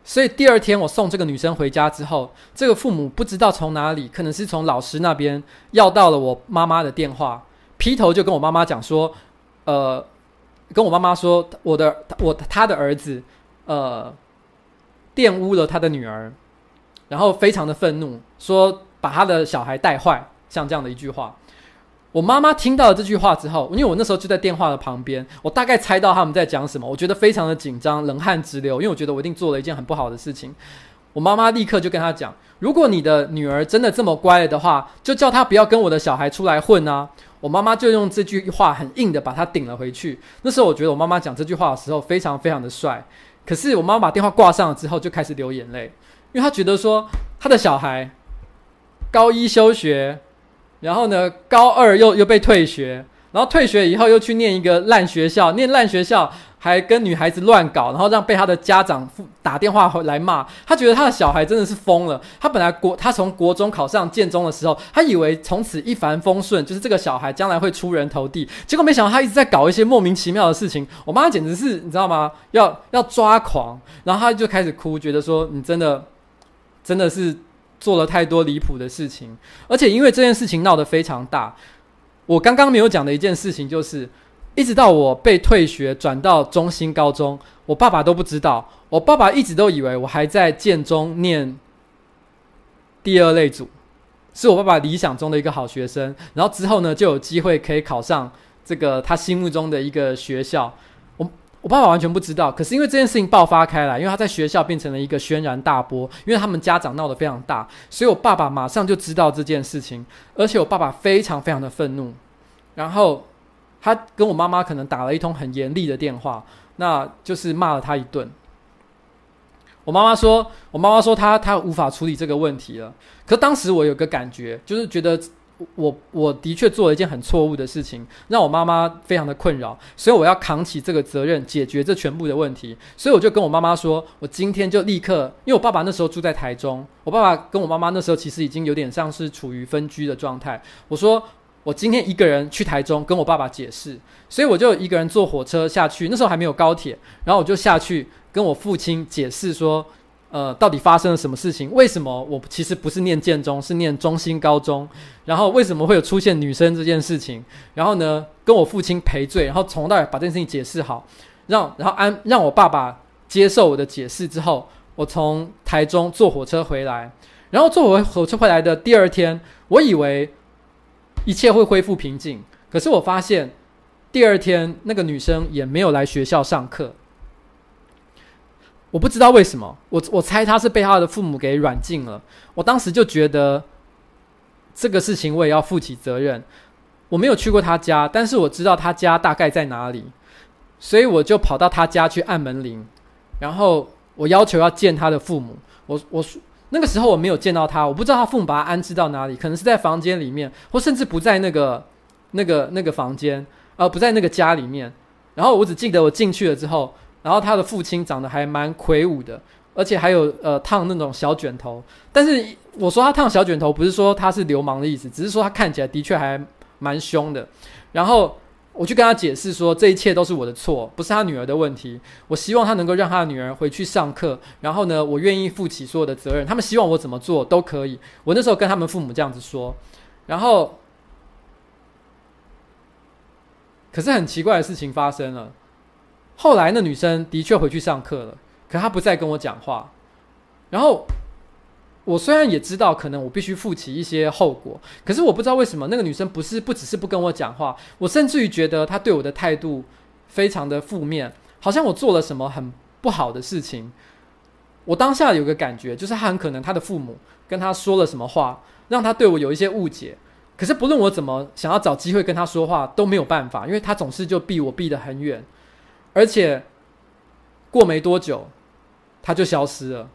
S1: 所以第二天我送这个女生回家之后，这个父母不知道从哪里，可能是从老师那边要到了我妈妈的电话，劈头就跟我妈妈讲说，呃。跟我妈妈说，我的我他的儿子，呃，玷污了他的女儿，然后非常的愤怒，说把他的小孩带坏，像这样的一句话。我妈妈听到了这句话之后，因为我那时候就在电话的旁边，我大概猜到他们在讲什么，我觉得非常的紧张，冷汗直流，因为我觉得我一定做了一件很不好的事情。我妈妈立刻就跟他讲：“如果你的女儿真的这么乖了的话，就叫她不要跟我的小孩出来混啊！”我妈妈就用这句话很硬的把他顶了回去。那时候我觉得我妈妈讲这句话的时候非常非常的帅。可是我妈妈把电话挂上了之后就开始流眼泪，因为她觉得说她的小孩高一休学，然后呢高二又又被退学，然后退学以后又去念一个烂学校，念烂学校。还跟女孩子乱搞，然后让被他的家长打电话回来骂。他觉得他的小孩真的是疯了。他本来国，他从国中考上建中的时候，他以为从此一帆风顺，就是这个小孩将来会出人头地。结果没想到他一直在搞一些莫名其妙的事情。我妈简直是你知道吗？要要抓狂，然后他就开始哭，觉得说你真的真的是做了太多离谱的事情。而且因为这件事情闹得非常大，我刚刚没有讲的一件事情就是。一直到我被退学转到中心高中，我爸爸都不知道。我爸爸一直都以为我还在建中念第二类组，是我爸爸理想中的一个好学生。然后之后呢，就有机会可以考上这个他心目中的一个学校。我我爸爸完全不知道。可是因为这件事情爆发开来，因为他在学校变成了一个轩然大波，因为他们家长闹得非常大，所以我爸爸马上就知道这件事情，而且我爸爸非常非常的愤怒，然后。他跟我妈妈可能打了一通很严厉的电话，那就是骂了他一顿。我妈妈说：“我妈妈说她她无法处理这个问题了。”可当时我有个感觉，就是觉得我我的确做了一件很错误的事情，让我妈妈非常的困扰，所以我要扛起这个责任，解决这全部的问题。所以我就跟我妈妈说：“我今天就立刻，因为我爸爸那时候住在台中，我爸爸跟我妈妈那时候其实已经有点像是处于分居的状态。”我说。我今天一个人去台中跟我爸爸解释，所以我就一个人坐火车下去。那时候还没有高铁，然后我就下去跟我父亲解释说，呃，到底发生了什么事情？为什么我其实不是念建中，是念中心高中？然后为什么会有出现女生这件事情？然后呢，跟我父亲赔罪，然后从那儿把这件事情解释好，让然后安让我爸爸接受我的解释之后，我从台中坐火车回来，然后坐回火车回来的第二天，我以为。一切会恢复平静，可是我发现第二天那个女生也没有来学校上课。我不知道为什么，我我猜她是被她的父母给软禁了。我当时就觉得这个事情我也要负起责任。我没有去过她家，但是我知道她家大概在哪里，所以我就跑到她家去按门铃，然后我要求要见她的父母。我我说。那个时候我没有见到他，我不知道他父母把他安置到哪里，可能是在房间里面，或甚至不在那个、那个、那个房间，呃，不在那个家里面。然后我只记得我进去了之后，然后他的父亲长得还蛮魁梧的，而且还有呃烫那种小卷头。但是我说他烫小卷头，不是说他是流氓的意思，只是说他看起来的确还蛮凶的。然后。我去跟他解释说，这一切都是我的错，不是他女儿的问题。我希望他能够让他女儿回去上课，然后呢，我愿意负起所有的责任。他们希望我怎么做都可以。我那时候跟他们父母这样子说，然后，可是很奇怪的事情发生了。后来那女生的确回去上课了，可她不再跟我讲话，然后。我虽然也知道可能我必须负起一些后果，可是我不知道为什么那个女生不是不只是不跟我讲话，我甚至于觉得她对我的态度非常的负面，好像我做了什么很不好的事情。我当下有个感觉，就是她很可能她的父母跟她说了什么话，让她对我有一些误解。可是不论我怎么想要找机会跟她说话都没有办法，因为她总是就避我避得很远，而且过没多久她就消失了。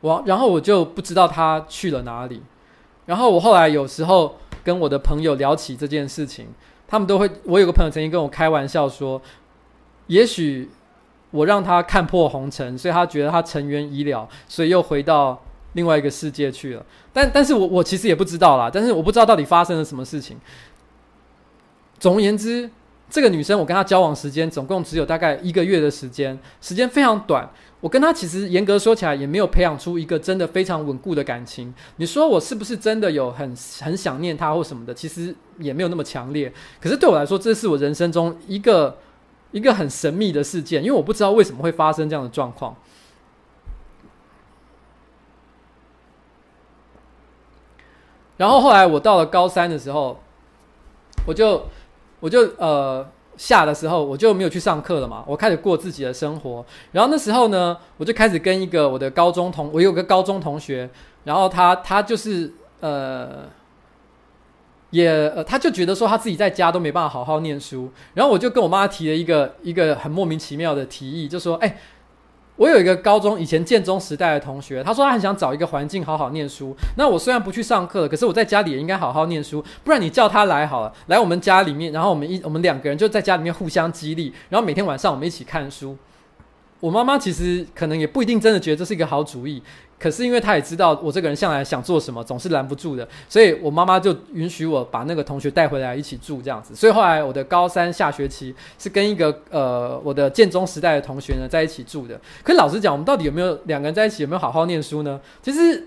S1: 我然后我就不知道他去了哪里。然后我后来有时候跟我的朋友聊起这件事情，他们都会，我有个朋友曾经跟我开玩笑说，也许我让他看破红尘，所以他觉得他尘缘已了，所以又回到另外一个世界去了。但但是我我其实也不知道啦，但是我不知道到底发生了什么事情。总而言之，这个女生我跟她交往时间总共只有大概一个月的时间，时间非常短。我跟他其实严格说起来也没有培养出一个真的非常稳固的感情。你说我是不是真的有很很想念他或什么的？其实也没有那么强烈。可是对我来说，这是我人生中一个一个很神秘的事件，因为我不知道为什么会发生这样的状况。然后后来我到了高三的时候，我就我就呃。下的时候我就没有去上课了嘛，我开始过自己的生活。然后那时候呢，我就开始跟一个我的高中同，我有个高中同学，然后他他就是呃，也呃，他就觉得说他自己在家都没办法好好念书。然后我就跟我妈提了一个一个很莫名其妙的提议，就说，哎。我有一个高中以前建中时代的同学，他说他很想找一个环境好好念书。那我虽然不去上课了，可是我在家里也应该好好念书。不然你叫他来好了，来我们家里面，然后我们一我们两个人就在家里面互相激励，然后每天晚上我们一起看书。我妈妈其实可能也不一定真的觉得这是一个好主意。可是因为他也知道我这个人向来想做什么总是拦不住的，所以我妈妈就允许我把那个同学带回来一起住这样子。所以后来我的高三下学期是跟一个呃我的建中时代的同学呢在一起住的。可老实讲，我们到底有没有两个人在一起有没有好好念书呢？其实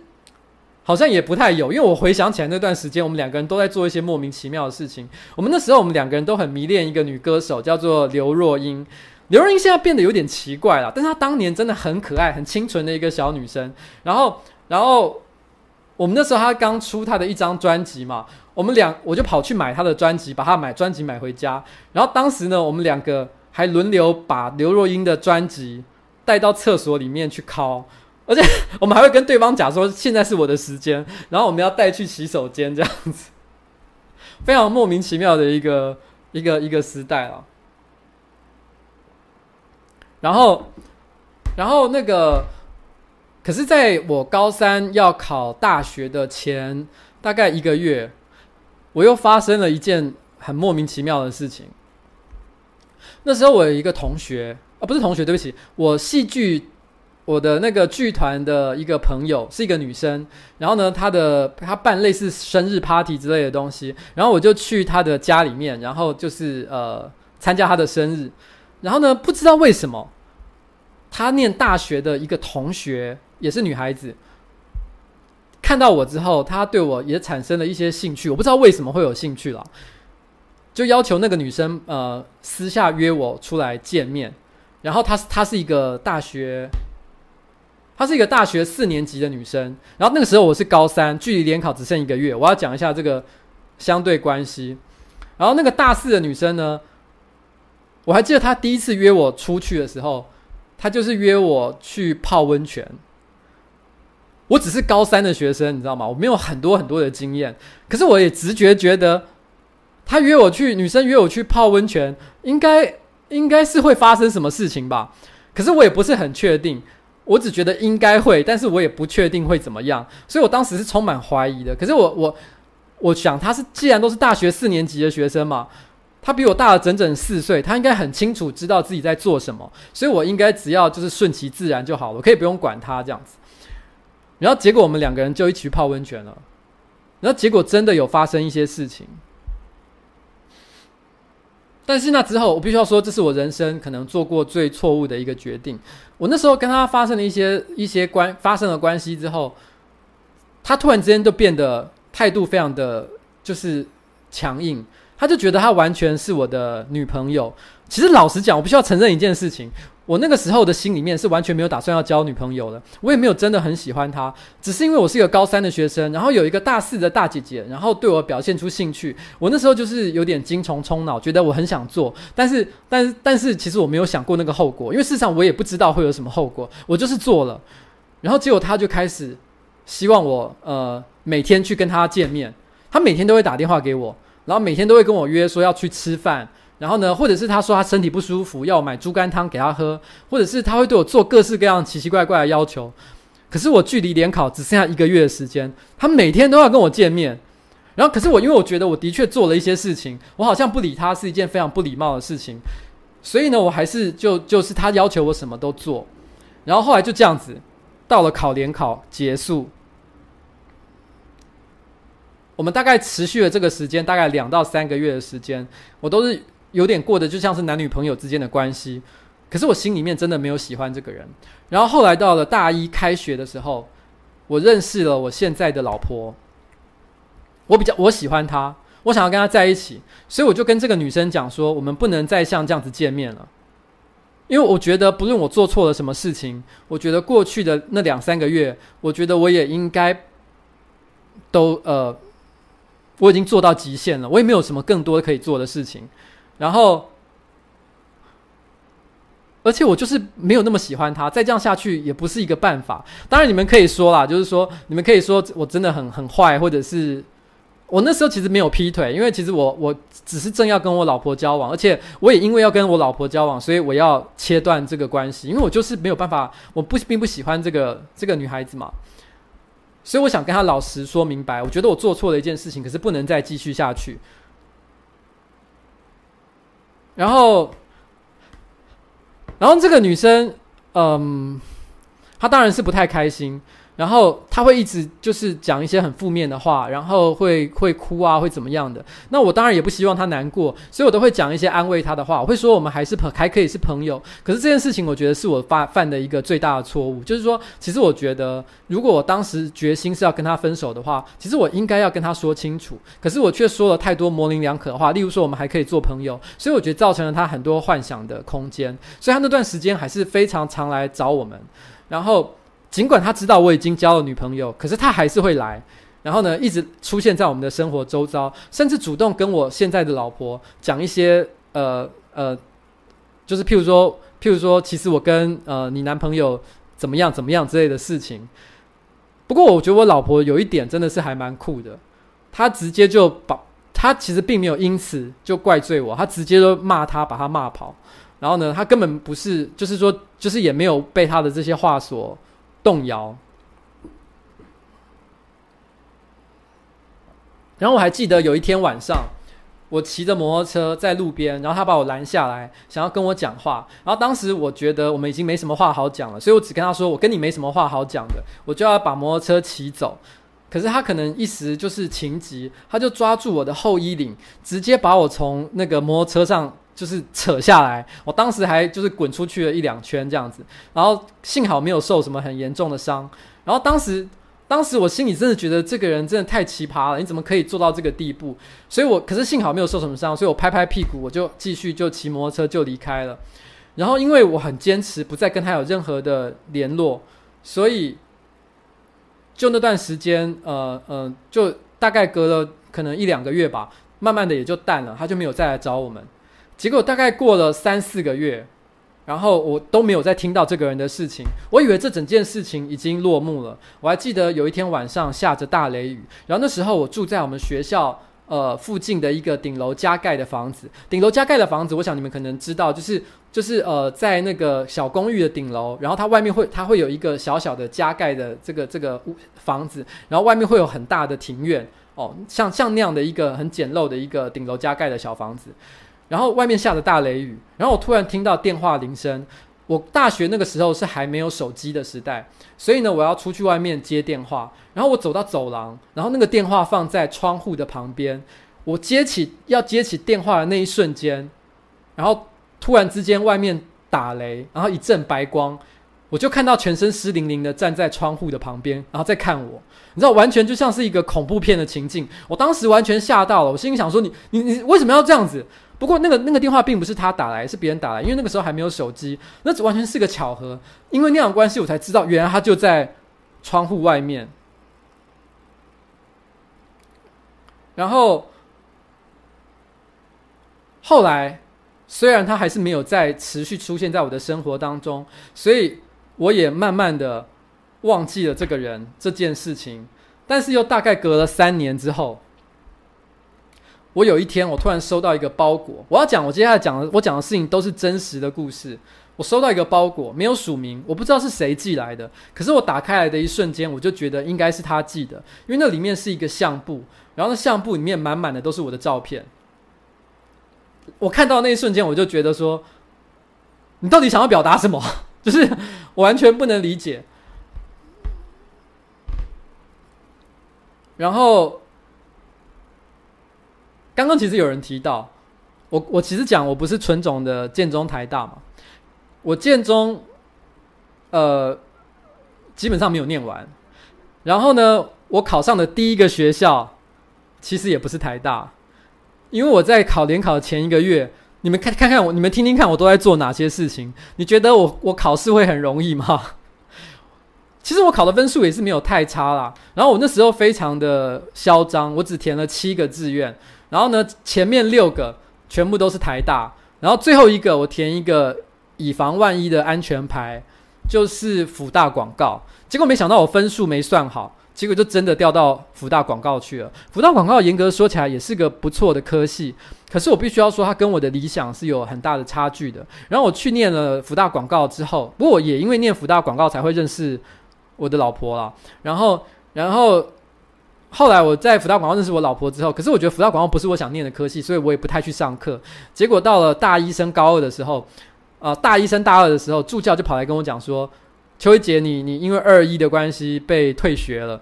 S1: 好像也不太有，因为我回想起来那段时间，我们两个人都在做一些莫名其妙的事情。我们那时候我们两个人都很迷恋一个女歌手，叫做刘若英。刘若英现在变得有点奇怪了，但是她当年真的很可爱、很清纯的一个小女生。然后，然后我们那时候她刚出她的一张专辑嘛，我们俩我就跑去买她的专辑，把她买专辑买回家。然后当时呢，我们两个还轮流把刘若英的专辑带到厕所里面去拷，而且 [LAUGHS] 我们还会跟对方讲说现在是我的时间，然后我们要带去洗手间这样子，非常莫名其妙的一个一个一个时代了。然后，然后那个，可是在我高三要考大学的前大概一个月，我又发生了一件很莫名其妙的事情。那时候我有一个同学，啊，不是同学，对不起，我戏剧我的那个剧团的一个朋友是一个女生，然后呢，她的她办类似生日 party 之类的东西，然后我就去她的家里面，然后就是呃参加她的生日。然后呢，不知道为什么，他念大学的一个同学也是女孩子，看到我之后，他对我也产生了一些兴趣。我不知道为什么会有兴趣了，就要求那个女生呃私下约我出来见面。然后她她是一个大学，她是一个大学四年级的女生。然后那个时候我是高三，距离联考只剩一个月。我要讲一下这个相对关系。然后那个大四的女生呢，我还记得他第一次约我出去的时候，他就是约我去泡温泉。我只是高三的学生，你知道吗？我没有很多很多的经验，可是我也直觉觉得，他约我去，女生约我去泡温泉，应该应该是会发生什么事情吧？可是我也不是很确定，我只觉得应该会，但是我也不确定会怎么样，所以我当时是充满怀疑的。可是我我我想，他是既然都是大学四年级的学生嘛。他比我大了整整四岁，他应该很清楚知道自己在做什么，所以我应该只要就是顺其自然就好了，我可以不用管他这样子。然后结果我们两个人就一起去泡温泉了，然后结果真的有发生一些事情。但是那之后，我必须要说，这是我人生可能做过最错误的一个决定。我那时候跟他发生了一些一些关发生了关系之后，他突然之间就变得态度非常的就是强硬。他就觉得他完全是我的女朋友。其实老实讲，我必须要承认一件事情：我那个时候的心里面是完全没有打算要交女朋友的。我也没有真的很喜欢她，只是因为我是一个高三的学生，然后有一个大四的大姐姐，然后对我表现出兴趣。我那时候就是有点精虫冲脑，觉得我很想做，但是，但是，但是，其实我没有想过那个后果，因为事实上我也不知道会有什么后果。我就是做了，然后结果他就开始希望我呃每天去跟他见面，他每天都会打电话给我，然后每天都会跟我约说要去吃饭，然后呢，或者是他说他身体不舒服，要我买猪肝汤给他喝，或者是他会对我做各式各样奇奇怪怪的要求。可是我距离联考只剩下一个月的时间，他每天都要跟我见面，然后可是我因为我觉得我的确做了一些事情，我好像不理他是一件非常不礼貌的事情，所以呢，我还是就就是他要求我什么都做，然后后来就这样子。到了考联考结束，我们大概持续了这个时间，大概两到三个月的时间，我都是有点过得就像是男女朋友之间的关系。可是我心里面真的没有喜欢这个人。然后后来到了大一开学的时候，我认识了我现在的老婆。我比较我喜欢她，我想要跟她在一起，所以我就跟这个女生讲说，我们不能再像这样子见面了。因为我觉得，不论我做错了什么事情，我觉得过去的那两三个月，我觉得我也应该都呃，我已经做到极限了，我也没有什么更多可以做的事情。然后，而且我就是没有那么喜欢他，再这样下去也不是一个办法。当然，你们可以说啦，就是说你们可以说我真的很很坏，或者是。我那时候其实没有劈腿，因为其实我我只是正要跟我老婆交往，而且我也因为要跟我老婆交往，所以我要切断这个关系，因为我就是没有办法，我不并不喜欢这个这个女孩子嘛，所以我想跟他老实说明白，我觉得我做错了一件事情，可是不能再继续下去。然后，然后这个女生，嗯，她当然是不太开心。然后他会一直就是讲一些很负面的话，然后会会哭啊，会怎么样的？那我当然也不希望他难过，所以我都会讲一些安慰他的话。我会说我们还是朋还可以是朋友。可是这件事情，我觉得是我犯犯的一个最大的错误，就是说，其实我觉得，如果我当时决心是要跟他分手的话，其实我应该要跟他说清楚。可是我却说了太多模棱两可的话，例如说我们还可以做朋友，所以我觉得造成了他很多幻想的空间。所以他那段时间还是非常常来找我们，然后。尽管他知道我已经交了女朋友，可是他还是会来，然后呢，一直出现在我们的生活周遭，甚至主动跟我现在的老婆讲一些呃呃，就是譬如说，譬如说，其实我跟呃你男朋友怎么样怎么样之类的事情。不过我觉得我老婆有一点真的是还蛮酷的，她直接就把，她其实并没有因此就怪罪我，她直接就骂他，把他骂跑，然后呢，她根本不是，就是说，就是也没有被他的这些话所。动摇。然后我还记得有一天晚上，我骑着摩托车在路边，然后他把我拦下来，想要跟我讲话。然后当时我觉得我们已经没什么话好讲了，所以我只跟他说：“我跟你没什么话好讲的，我就要把摩托车骑走。”可是他可能一时就是情急，他就抓住我的后衣领，直接把我从那个摩托车上。就是扯下来，我当时还就是滚出去了一两圈这样子，然后幸好没有受什么很严重的伤。然后当时，当时我心里真的觉得这个人真的太奇葩了，你怎么可以做到这个地步？所以我可是幸好没有受什么伤，所以我拍拍屁股，我就继续就骑摩托车就离开了。然后因为我很坚持不再跟他有任何的联络，所以就那段时间，呃呃，就大概隔了可能一两个月吧，慢慢的也就淡了，他就没有再来找我们。结果大概过了三四个月，然后我都没有再听到这个人的事情。我以为这整件事情已经落幕了。我还记得有一天晚上下着大雷雨，然后那时候我住在我们学校呃附近的一个顶楼加盖的房子。顶楼加盖的房子，我想你们可能知道，就是 [LAUGHS] 就是呃在那个小公寓的顶楼，然后它外面会它会有一个小小的加盖的这个这个屋房子，然后外面会有很大的庭院哦，像像那样的一个很简陋的一个顶楼加盖的小房子。然后外面下着大雷雨，然后我突然听到电话铃声。我大学那个时候是还没有手机的时代，所以呢，我要出去外面接电话。然后我走到走廊，然后那个电话放在窗户的旁边。我接起要接起电话的那一瞬间，然后突然之间外面打雷，然后一阵白光，我就看到全身湿淋淋的站在窗户的旁边，然后再看我。你知道，完全就像是一个恐怖片的情境。我当时完全吓到了，我心里想说：“你你你为什么要这样子？”不过那个那个电话并不是他打来，是别人打来，因为那个时候还没有手机，那完全是个巧合。因为那样的关系，我才知道原来他就在窗户外面。然后后来，虽然他还是没有再持续出现在我的生活当中，所以我也慢慢的忘记了这个人这件事情，但是又大概隔了三年之后，我有一天我突然收到一个包裹。我要讲我接下来讲的，我讲的事情都是真实的故事。我收到一个包裹，没有署名，我不知道是谁寄来的。可是我打开来的一瞬间，我就觉得应该是他寄的，因为那里面是一个相簿，然后那相簿里面满满的都是我的照片。我看到那一瞬间，我就觉得说，你到底想要表达什么？[LAUGHS] 就是我完全不能理解。然后刚刚其实有人提到，我我其实讲我不是纯种的建中台大嘛。我建中，呃，基本上没有念完。然后呢，我考上的第一个学校，其实也不是台大，因为我在考联考前一个月，你们看看看我，你们听听看我都在做哪些事情。你觉得我我考试会很容易吗？[LAUGHS] 其实我考的分数也是没有太差啦。然后我那时候非常的嚣张，我只填了七个志愿，然后呢，前面六个全部都是台大，然后最后一个我填一个。以防万一的安全牌，就是辅大广告。结果没想到我分数没算好，结果就真的掉到辅大广告去了。辅大广告严格说起来也是个不错的科系，可是我必须要说，它跟我的理想是有很大的差距的。然后我去念了辅大广告之后，不过我也因为念辅大广告才会认识我的老婆啦。然后，然后后来我在辅大广告认识我老婆之后，可是我觉得辅大广告不是我想念的科系，所以我也不太去上课。结果到了大一升高二的时候。呃，大一升大二的时候，助教就跑来跟我讲说：“邱一杰，你你因为二一的关系被退学了。”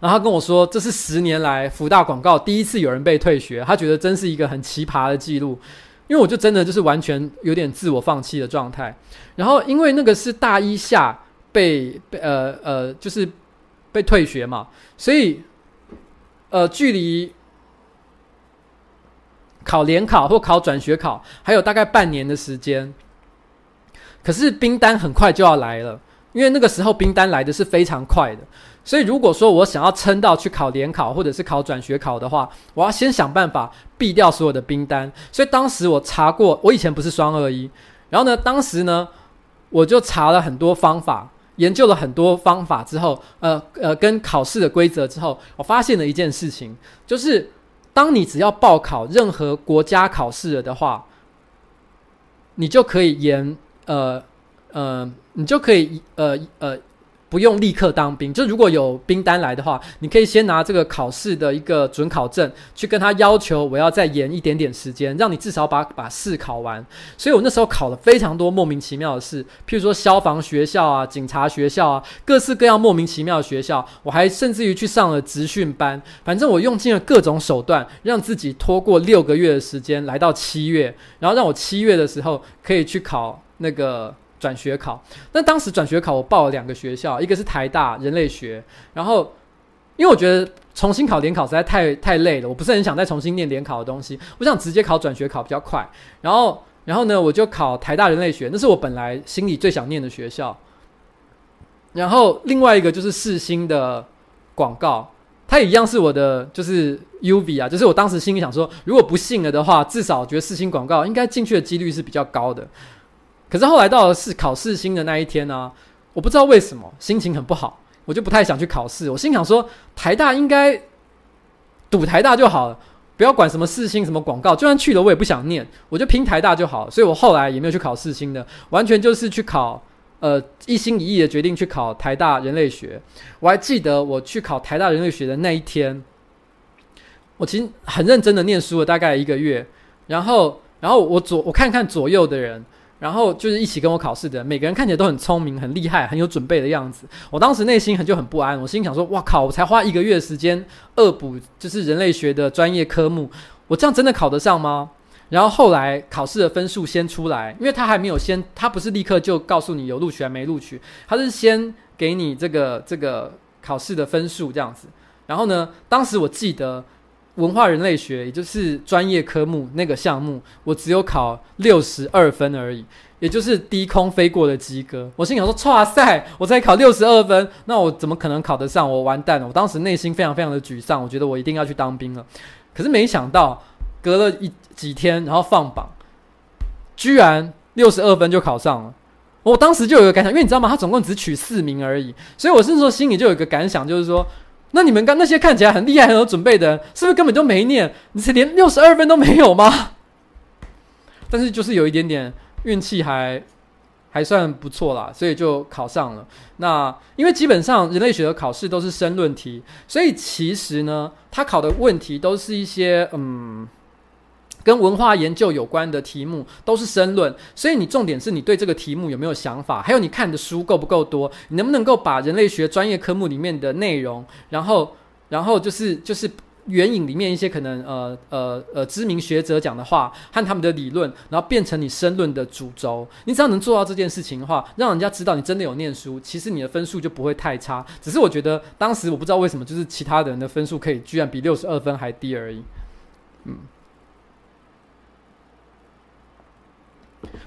S1: 然后他跟我说：“这是十年来辅大广告第一次有人被退学。”他觉得真是一个很奇葩的记录。因为我就真的就是完全有点自我放弃的状态。然后因为那个是大一下被被呃呃就是被退学嘛，所以呃距离。考联考或考转学考还有大概半年的时间，可是兵单很快就要来了，因为那个时候兵单来的是非常快的，所以如果说我想要撑到去考联考或者是考转学考的话，我要先想办法避掉所有的兵单。所以当时我查过，我以前不是双二一，然后呢，当时呢，我就查了很多方法，研究了很多方法之后，呃呃，跟考试的规则之后，我发现了一件事情，就是。当你只要报考任何国家考试了的话，你就可以延呃呃，你就可以呃呃。不用立刻当兵，就如果有兵单来的话，你可以先拿这个考试的一个准考证去跟他要求，我要再延一点点时间，让你至少把把试考完。所以我那时候考了非常多莫名其妙的试，譬如说消防学校啊、警察学校啊，各式各样莫名其妙的学校，我还甚至于去上了职训班。反正我用尽了各种手段，让自己拖过六个月的时间，来到七月，然后让我七月的时候可以去考那个。转学考，那当时转学考我报了两个学校，一个是台大人类学，然后因为我觉得重新考联考实在太太累了，我不是很想再重新念联考的东西，我想直接考转学考比较快。然后，然后呢，我就考台大人类学，那是我本来心里最想念的学校。然后另外一个就是世新的广告，它也一样是我的就是 UV 啊，就是我当时心里想说，如果不信了的话，至少觉得世新广告应该进去的几率是比较高的。可是后来到了是考世新的那一天呢、我不知道为什么心情很不好，我就不太想去考试。我心想说，台大应该赌台大就好了，不要管什么四星什么广告，就算去了我也不想念，我就拼台大就好了。所以我后来也没有去考四星的，完全就是去考，呃，一心一意的决定去考台大人类学。我还记得我去考台大人类学的那一天，我其实很认真的念书了大概一个月，然后，然后我左我看看左右的人。然后就是一起跟我考试的，每个人看起来都很聪明、很厉害、很有准备的样子。我当时内心很就很不安，我心想说：“哇靠！我才花一个月时间恶补，就是人类学的专业科目，我这样真的考得上吗？”然后后来考试的分数先出来，因为他还没有先，他不是立刻就告诉你有录取还没录取，他是先给你这个这个考试的分数这样子。然后呢，当时我记得。文化人类学，也就是专业科目那个项目，我只有考六十二分而已，也就是低空飞过的及格。我心想说：“哇塞，我才考六十二分，那我怎么可能考得上？我完蛋了！”我当时内心非常非常的沮丧，我觉得我一定要去当兵了。可是没想到，隔了一几天，然后放榜，居然六十二分就考上了。我当时就有一个感想，因为你知道吗？他总共只取四名而已，所以我是说心里就有一个感想，就是说，那你们刚那些看起来很厉害、很有准备的人，是不是根本就没念？你是连六十二分都没有吗？[LAUGHS] 但是就是有一点点运气还还算不错啦，所以就考上了。那因为基本上人类学的考试都是申论题，所以其实呢，他考的问题都是一些嗯。跟文化研究有关的题目都是申论，所以你重点是你对这个题目有没有想法，还有你看的书够不够多，你能不能够把人类学专业科目里面的内容，然后，然后就是就是援引里面一些可能呃呃呃知名学者讲的话和他们的理论，然后变成你申论的主轴。你只要能做到这件事情的话，让人家知道你真的有念书，其实你的分数就不会太差。只是我觉得当时我不知道为什么，就是其他人的分数可以居然比六十二分还低而已，嗯。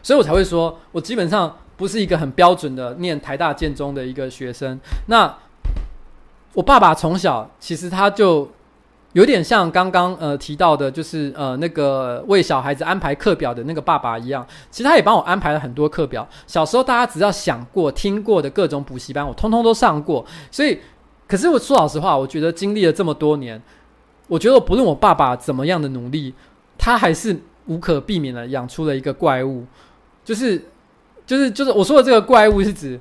S1: 所以我才会说，我基本上不是一个很标准的念台大建中的一个学生。那我爸爸从小其实他就有点像刚刚呃提到的，就是呃那个为小孩子安排课表的那个爸爸一样。其实他也帮我安排了很多课表。小时候大家只要想过、听过的各种补习班，我通通都上过。所以，可是我说老实话，我觉得经历了这么多年，我觉得不论我爸爸怎么样的努力，他还是。无可避免的养出了一个怪物，就是，就是，就是我说的这个怪物是指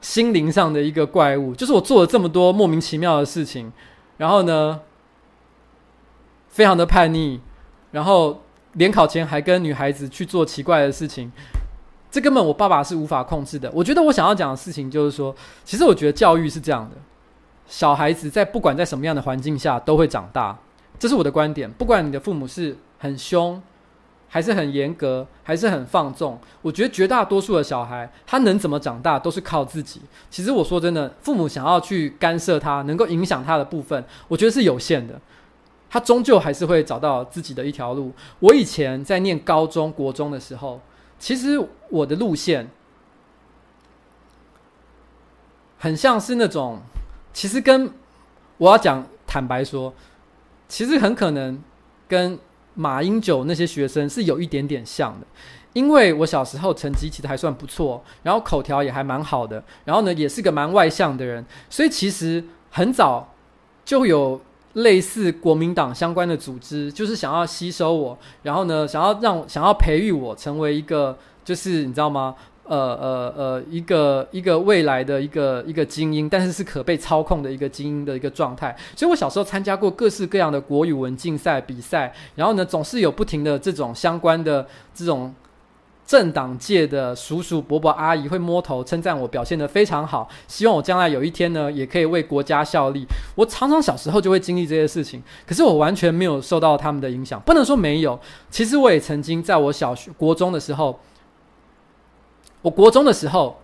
S1: 心灵上的一个怪物，就是我做了这么多莫名其妙的事情，然后呢，非常的叛逆，然后联考前还跟女孩子去做奇怪的事情，这根本我爸爸是无法控制的。我觉得我想要讲的事情就是说，其实我觉得教育是这样的，小孩子在不管在什么样的环境下都会长大，这是我的观点。不管你的父母是很凶。还是很严格，还是很放纵。我觉得绝大多数的小孩，他能怎么长大，都是靠自己。其实我说真的，父母想要去干涉他，能够影响他的部分，我觉得是有限的。他终究还是会找到自己的一条路。我以前在念高中国中的时候，其实我的路线很像是那种，其实跟我要讲坦白说，其实很可能跟。马英九那些学生是有一点点像的，因为我小时候成绩其实还算不错，然后口条也还蛮好的，然后呢也是个蛮外向的人，所以其实很早就有类似国民党相关的组织，就是想要吸收我，然后呢想要让想要培育我成为一个，就是你知道吗？呃呃呃，一个一个未来的一个一个精英，但是是可被操控的一个精英的一个状态。所以我小时候参加过各式各样的国语文竞赛比赛，然后呢，总是有不停的这种相关的这种政党界的叔叔伯伯阿姨会摸头称赞我表现得非常好，希望我将来有一天呢，也可以为国家效力。我常常小时候就会经历这些事情，可是我完全没有受到他们的影响。不能说没有，其实我也曾经在我小学国中的时候。我国中的时候，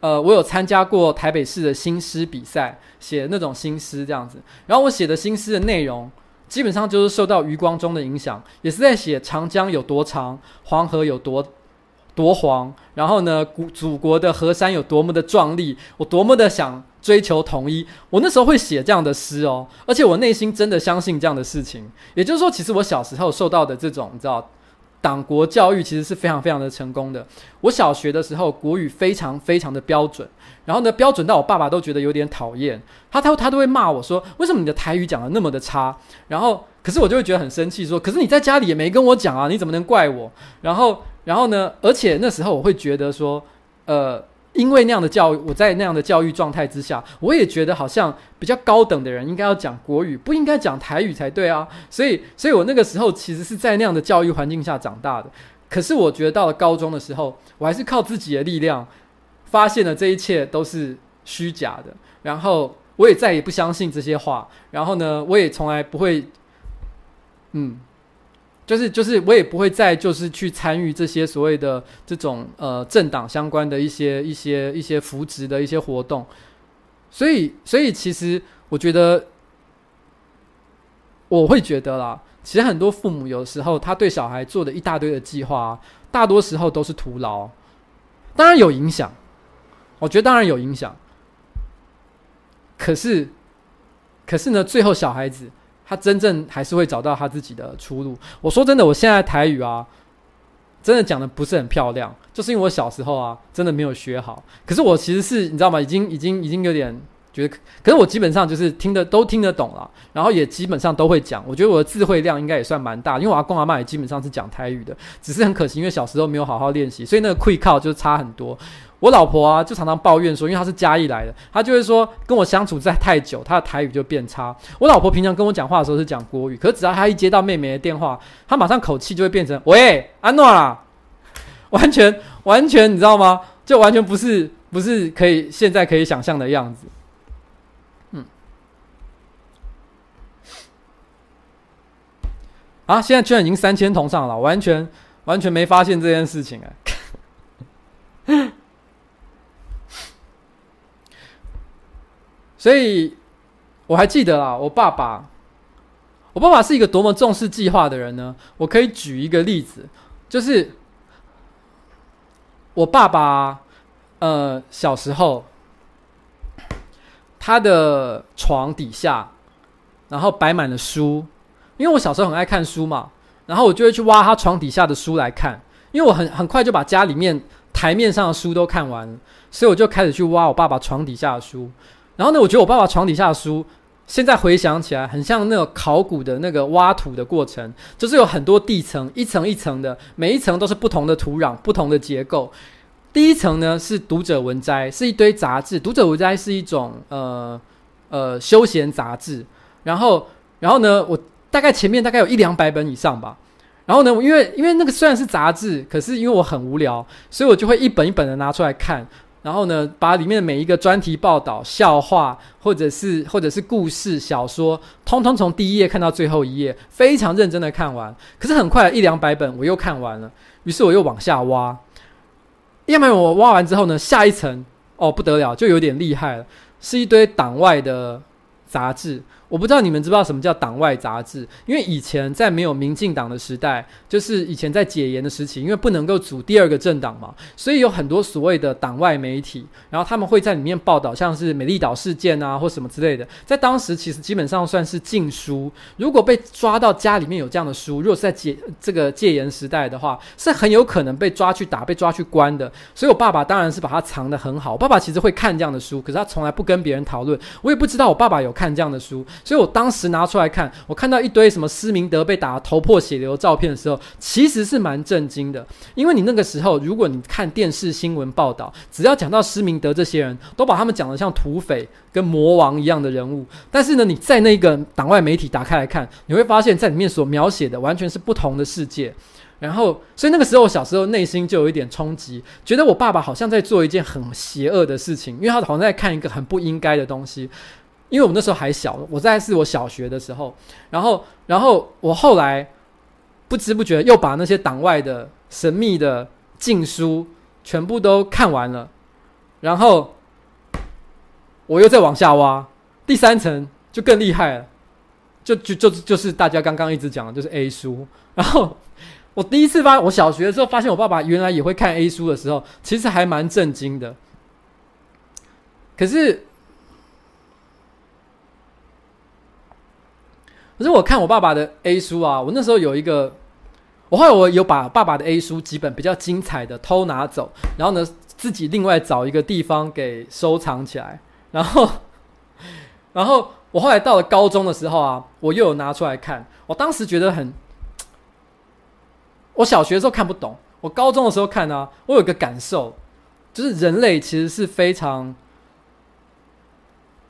S1: 呃，我有参加过台北市的新诗比赛，写那种新诗这样子。然后我写的新诗的内容，基本上就是受到余光中的影响，也是在写长江有多长，黄河有多多黄。然后呢，古祖国的河山有多么的壮丽，我多么的想追求统一。我那时候会写这样的诗哦，而且我内心真的相信这样的事情。也就是说，其实我小时候受到的这种，你知道。党国教育其实是非常非常的成功的。我小学的时候国语非常非常的标准，然后呢，标准到我爸爸都觉得有点讨厌，他他他都会骂我说：“为什么你的台语讲的那么的差？”然后，可是我就会觉得很生气，说：“可是你在家里也没跟我讲啊，你怎么能怪我？”然后，然后呢，而且那时候我会觉得说，呃。因为那样的教育，我在那样的教育状态之下，我也觉得好像比较高等的人应该要讲国语，不应该讲台语才对啊。所以，所以我那个时候其实是在那样的教育环境下长大的。可是，我觉得到了高中的时候，我还是靠自己的力量发现了这一切都是虚假的。然后，我也再也不相信这些话。然后呢，我也从来不会，嗯。就是就是，我也不会再就是去参与这些所谓的这种呃政党相关的一些一些一些扶植的一些活动，所以所以其实我觉得我会觉得啦，其实很多父母有时候他对小孩做的一大堆的计划，大多时候都是徒劳，当然有影响，我觉得当然有影响，可是可是呢，最后小孩子。他真正还是会找到他自己的出路。我说真的，我现在台语啊，真的讲的不是很漂亮。就是因为我小时候啊，真的没有学好。可是我其实是你知道吗？已经已经已经有点觉得，可是我基本上就是听得都听得懂了，然后也基本上都会讲。我觉得我的词汇量应该也算蛮大，因为我阿公阿妈也基本上是讲台语的，只是很可惜，因为小时候没有好好练习，所以那个气口就差很多。我老婆啊，就常常抱怨说，因为她是嘉义来的，她就会说跟我相处在太久，她的台语就变差。我老婆平常跟我讲话的时候是讲国语，可是只要她一接到妹妹的电话，她马上口气就会变成“喂，安诺啦”，完全完全你知道吗？就完全不是不是可以现在可以想象的样子。啊，现在居然已经三千同上了，完全完全没发现这件事情哎、[LAUGHS] 所以我还记得啊，我爸爸，我爸爸是一个多么重视计划的人呢？我可以举一个例子，就是我爸爸，呃，小时候他的床底下，然后摆满了书，因为我小时候很爱看书嘛，然后我就会去挖他床底下的书来看，因为我很很快就把家里面台面上的书都看完，所以我就开始去挖我爸爸床底下的书。然后呢，我觉得我爸爸床底下的书，现在回想起来，很像那个考古的那个挖土的过程，就是有很多地层，一层一层的，每一层都是不同的土壤、不同的结构。第一层呢是读者文摘，是一堆杂志。读者文摘是一种呃呃休闲杂志。然后，然后呢，我大概前面大概有一两百本以上吧。然后呢，因为因为那个虽然是杂志，可是因为我很无聊，所以我就会一本一本的拿出来看。然后呢，把里面的每一个专题报道、笑话，或者是或者是故事、小说，通通从第一页看到最后一页，非常认真的看完。可是很快一两百本我又看完了，于是我又往下挖。一两百本我挖完之后呢，下一层哦不得了，就有点厉害了，是一堆党外的杂志。我不知道你们知不知道什么叫党外杂志？因为以前在没有民进党的时代，就是以前在解严的时期，因为不能够组第二个政党嘛，所以有很多所谓的党外媒体，然后他们会在里面报道，像是美丽岛事件啊或什么之类的。在当时其实基本上算是禁书，如果被抓到家里面有这样的书，如果是在解这个戒严时代的话，是很有可能被抓去打、被抓去关的。所以我爸爸当然是把它藏得很好。我爸爸其实会看这样的书，可是他从来不跟别人讨论。我也不知道我爸爸有看这样的书。所以我当时拿出来看，我看到一堆什么施明德被打得头破血流的照片的时候，其实是蛮震惊的。因为你那个时候，如果你看电视新闻报道，只要讲到施明德这些人，都把他们讲得像土匪跟魔王一样的人物。但是呢，你在那个党外媒体打开来看，你会发现在里面所描写的完全是不同的世界。然后，所以那个时候，我小时候内心就有一点冲击，觉得我爸爸好像在做一件很邪恶的事情，因为他好像在看一个很不应该的东西。因为我那时候还小，我在是我小学的时候，然后，然后我后来不知不觉又把那些党外的神秘的禁书全部都看完了，然后我又再往下挖，第三层就更厉害了，就就就就是大家刚刚一直讲的，就是 A 书。然后我第一次发，我小学的时候发现我爸爸原来也会看 A 书的时候，其实还蛮震惊的。可是。可是我看我爸爸的 A 书啊，我那时候有一个，我后来我有把爸爸的 A 书几本比较精彩的偷拿走，然后呢自己另外找一个地方给收藏起来，然后，[LAUGHS] 然后我后来到了高中的时候啊，我又有拿出来看，我当时觉得很，我小学的时候看不懂，我高中的时候看啊，我有一个感受，就是人类其实是非常，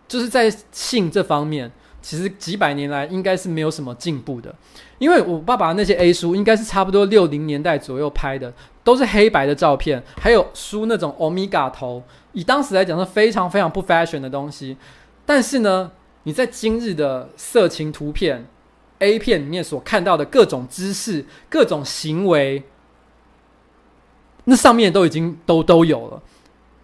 S1: 就是在性这方面。其实几百年来应该是没有什么进步的，因为我爸爸那些 A 书应该是差不多六零年代左右拍的，都是黑白的照片，还有书那种欧米伽头，以当时来讲是非常非常不 fashion 的东西。但是呢，你在今日的色情图片 A 片里面所看到的各种姿势、各种行为，那上面都已经都都有了。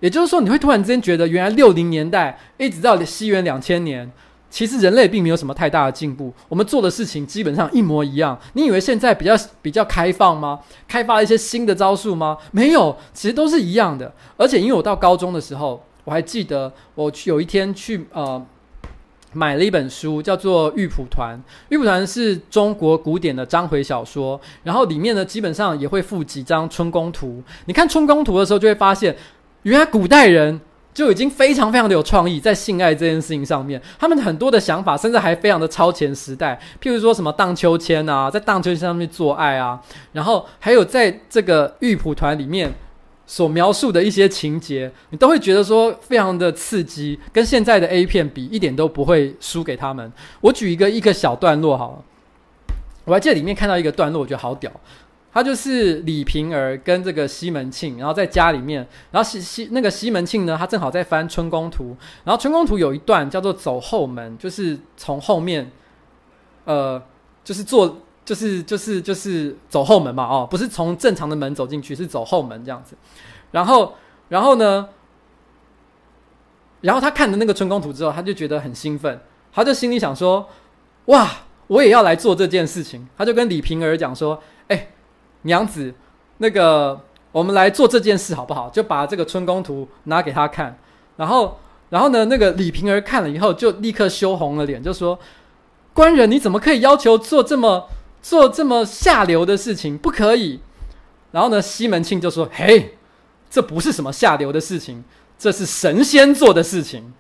S1: 也就是说，你会突然之间觉得，原来六零年代一直到西元两千年。其实人类并没有什么太大的进步，我们做的事情基本上一模一样。你以为现在比较比较开放吗？开发了一些新的招数吗？没有，其实都是一样的。而且因为我到高中的时候，我还记得我去有一天去呃买了一本书，叫做《玉蒲团》。《玉蒲团》是中国古典的章回小说，然后里面呢，基本上也会附几张春宫图。你看春宫图的时候，就会发现，原来古代人就已经非常非常的有创意，在性爱这件事情上面，他们很多的想法，甚至还非常的超前时代。譬如说什么荡秋千啊，在荡秋千上面做爱啊，然后还有在这个《玉蒲团》里面。所描述的一些情节，你都会觉得说非常的刺激，跟现在的 A 片比，一点都不会输给他们。我举一个一个小段落好了，我还记得里面看到一个段落，我觉得好屌。他就是李瓶儿跟这个西门庆，然后在家里面，然后西西那个西门庆呢，他正好在翻《春宫图》，然后《春宫图》有一段叫做走后门，就是从后面，呃，就是做。就是就是就是走后门嘛，哦，不是从正常的门走进去，是走后门这样子。然后，然后呢，然后他看了那个春宫图之后，他就觉得很兴奋，他就心里想说：“哇，我也要来做这件事情。”他就跟李瓶儿讲说：“，娘子，那个我们来做这件事好不好？”就把这个春宫图拿给他看。然后，然后呢，那个李瓶儿看了以后，就立刻羞红了脸，就说：“官人，你怎么可以要求做这么？”做这么下流的事情不可以。然后呢，西门庆就说：“嘿，这不是什么下流的事情，这是神仙做的事情。”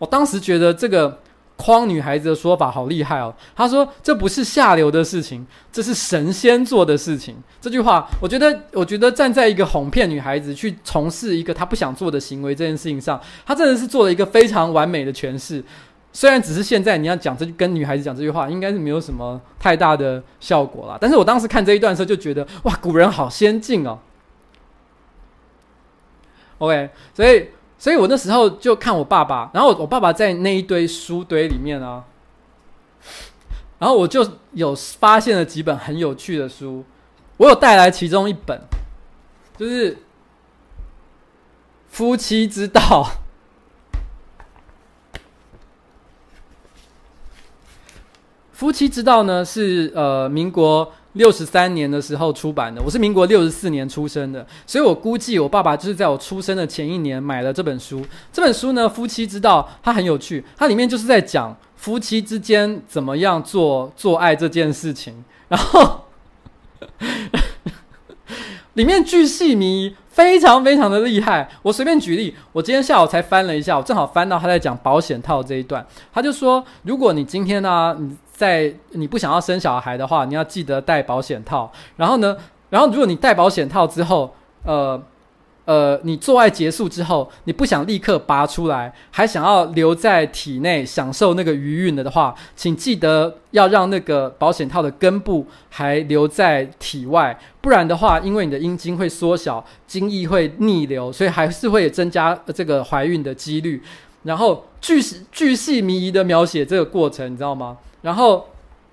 S1: 我当时觉得这个诓女孩子的说法好厉害哦。他说：“这不是下流的事情，这是神仙做的事情。”这句话，我觉得，我觉得站在一个哄骗女孩子去从事一个她不想做的行为这件事情上，他真的是做了一个非常完美的诠释。虽然只是现在你要讲这，跟女孩子讲这句话，应该是没有什么太大的效果啦。但是我当时看这一段的时候，就觉得哇，古人好先进哦。OK，所以，所以我那时候就看我爸爸，然后我爸爸在那一堆书堆里面啊，然后我就有发现了几本很有趣的书，我有带来其中一本，就是《夫妻之道》。[LAUGHS] 夫妻之道呢，是呃民国六十三年的时候出版的。我是民国六十四年出生的，所以我估计我爸爸就是在我出生的前一年买了这本书。这本书呢，《夫妻之道》，它很有趣，它里面就是在讲夫妻之间怎么样做做爱这件事情，然后里面巨细迷。非常非常的厉害，我随便举例，我今天下午才翻了一下，我正好翻到他在讲保险套这一段，他就说，如果你今天呢、你在你不想要生小孩的话，你要记得戴保险套，然后呢，然后如果你戴保险套之后，呃。呃，你做爱结束之后，你不想立刻拔出来，还想要留在体内享受那个余韵了的话，请记得要让那个保险套的根部还留在体外，不然的话，因为你的阴茎会缩小，精液会逆流，所以还是会增加这个怀孕的几率。然后巨细巨细靡遗的描写这个过程，你知道吗？然后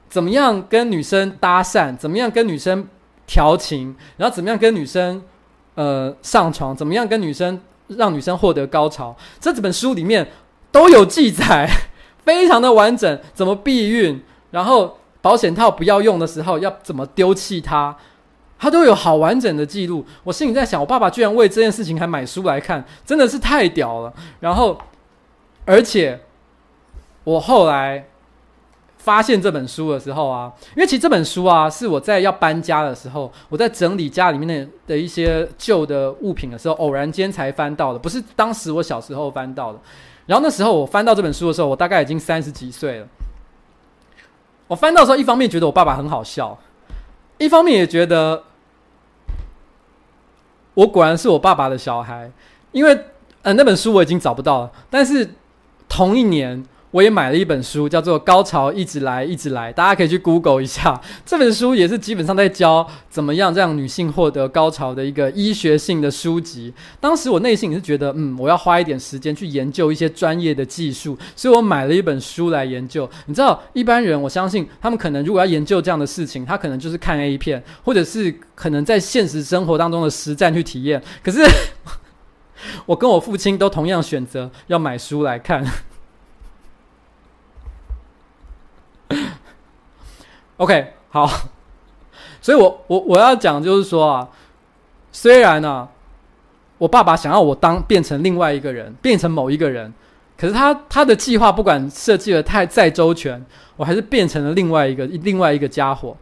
S1: 怎么样跟女生搭讪，怎么样跟女生调情，然后怎么样跟女生。呃，上床怎么样跟女生让女生获得高潮？这几本书里面都有记载，非常的完整。怎么避孕？然后保险套不要用的时候要怎么丢弃它？它都有好完整的记录。我心里在想，我爸爸居然为这件事情还买书来看，真的是太屌了。然后，而且我后来。发现这本书的时候啊，因为其实这本书啊是我在要搬家的时候，我在整理家里面的的一些旧的物品的时候，偶然间才翻到的，不是当时我小时候翻到的。然后那时候我翻到这本书的时候，我大概已经三十几岁了。我翻到的时候，一方面觉得我爸爸很好笑，一方面也觉得我果然是我爸爸的小孩，因为呃那本书我已经找不到了，但是同一年。我也买了一本书，叫做《高潮一直来，一直来》，大家可以去 Google 一下。[LAUGHS] 这本书也是基本上在教怎么样让女性获得高潮的一个医学性的书籍。当时我内心也是觉得，嗯，我要花一点时间去研究一些专业的技术，所以我买了一本书来研究。你知道，一般人我相信他们可能如果要研究这样的事情，他可能就是看 A 片，或者是可能在现实生活当中的实战去体验。可是 [LAUGHS] 我跟我父亲都同样选择要买书来看。[LAUGHS] OK，好，所以我我我要讲就是说啊，虽然呢、啊，我爸爸想要我当变成另外一个人，变成某一个人，可是他他的计划不管设计的太再周全，我还是变成了另外一个另外一个家伙。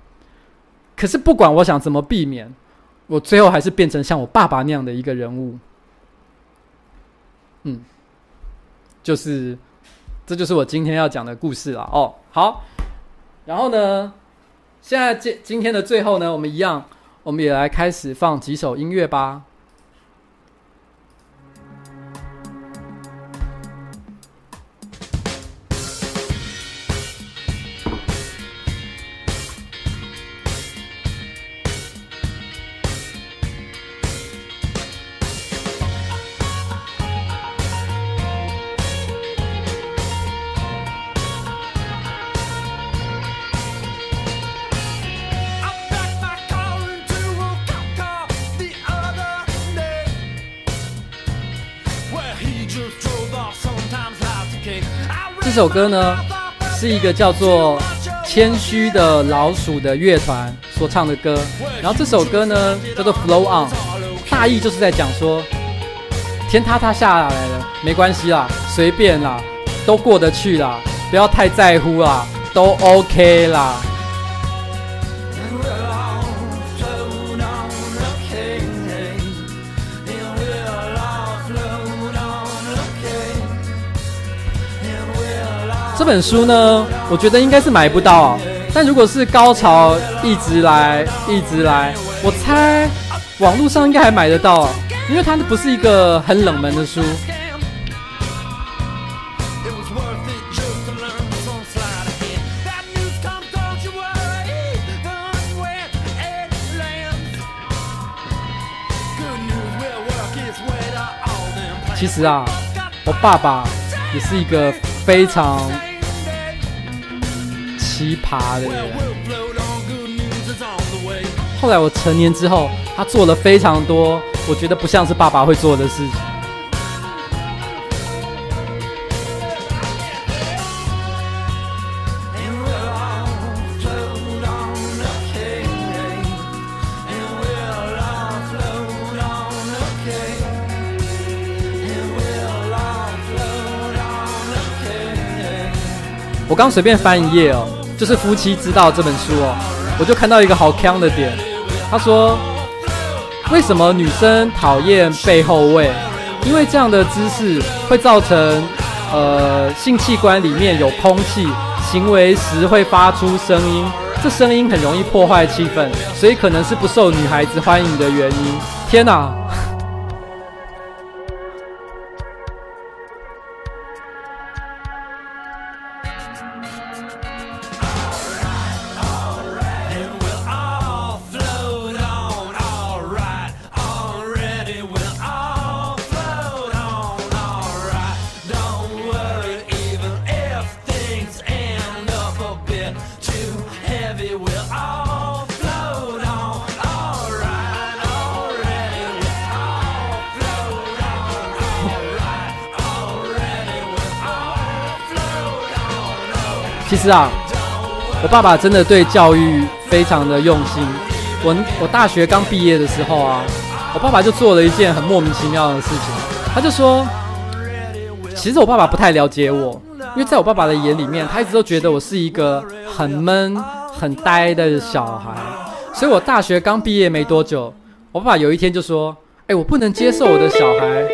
S1: 可是不管我想怎么避免，我最后还是变成像我爸爸那样的一个人物。嗯，就是，这就是我今天要讲的故事了。哦，好，然后呢，现在今今天的最后呢，我们一样，我们也来开始放几首音乐吧。首歌呢，是一个叫做“谦虚的老鼠”的乐团所唱的歌。然后这首歌呢，叫做《Flow On》，大意就是在讲说，天塌塌下来了，没关系啦，随便啦，都过得去啦，不要太在乎啦，都 OK 啦。这本书呢，我觉得应该是买不到。但如果是高潮一直来，一直来，我猜网络上应该还买得到，因为它不是一个很冷门的书。其实啊，我爸爸也是一个非常。奇葩的。后来我成年之后，他做了非常多我觉得不像是爸爸会做的事情。我刚随便翻一页哦。就是夫妻之道这本书哦，我就看到一个好锵的点。他说：“为什么女生讨厌背后位？因为这样的姿势会造成呃性器官里面有空气，行为时会发出声音，这声音很容易破坏气氛，所以可能是不受女孩子欢迎的原因。”天哪！实啊，我爸爸真的对教育非常的用心。我我大学刚毕业的时候啊，我爸爸就做了一件很莫名其妙的事情。他就说，其实我爸爸不太了解我，因为在我爸爸的眼里面，他一直都觉得我是一个很闷、很呆的小孩。所以我大学刚毕业没多久，我爸爸有一天就说：“哎，我不能接受我的小孩，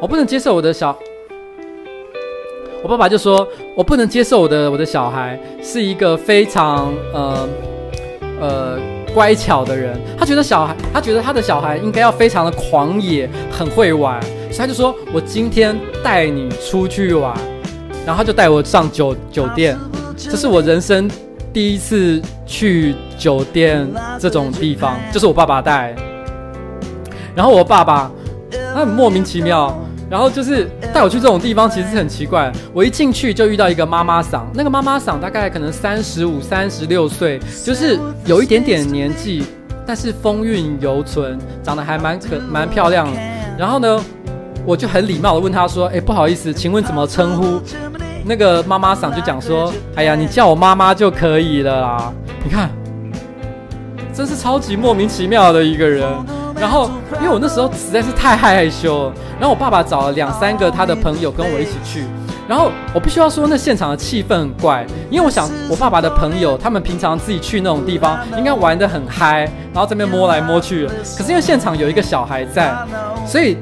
S1: 我不能接受我的小。”我爸爸就说：“我不能接受我的我的小孩是一个非常呃呃乖巧的人。他觉得小孩，他觉得他的小孩应该要非常的狂野，很会玩。所以他就说：我今天带你出去玩，然后他就带我上酒酒店。这是我人生第一次去酒店这种地方，就是我爸爸带。然后我爸爸他很莫名其妙。”然后就是带我去这种地方，其实很奇怪。我一进去就遇到一个妈妈桑，那个妈妈桑大概可能三十五、三十六岁，就是有一点点年纪，但是风韵犹存，长得还蛮可蛮漂亮。然后呢，我就很礼貌的问她说：“哎，不好意思，请问怎么称呼？”那个妈妈桑就讲说：“哎呀，你叫我妈妈就可以了啦。”你看，真是超级莫名其妙的一个人。然后因为我那时候实在是太害羞了，然后我爸爸找了两三个他的朋友跟我一起去。然后我必须要说，那现场的气氛很怪，因为我想我爸爸的朋友他们平常自己去那种地方应该玩得很嗨，然后这边摸来摸去。可是因为现场有一个小孩在，所以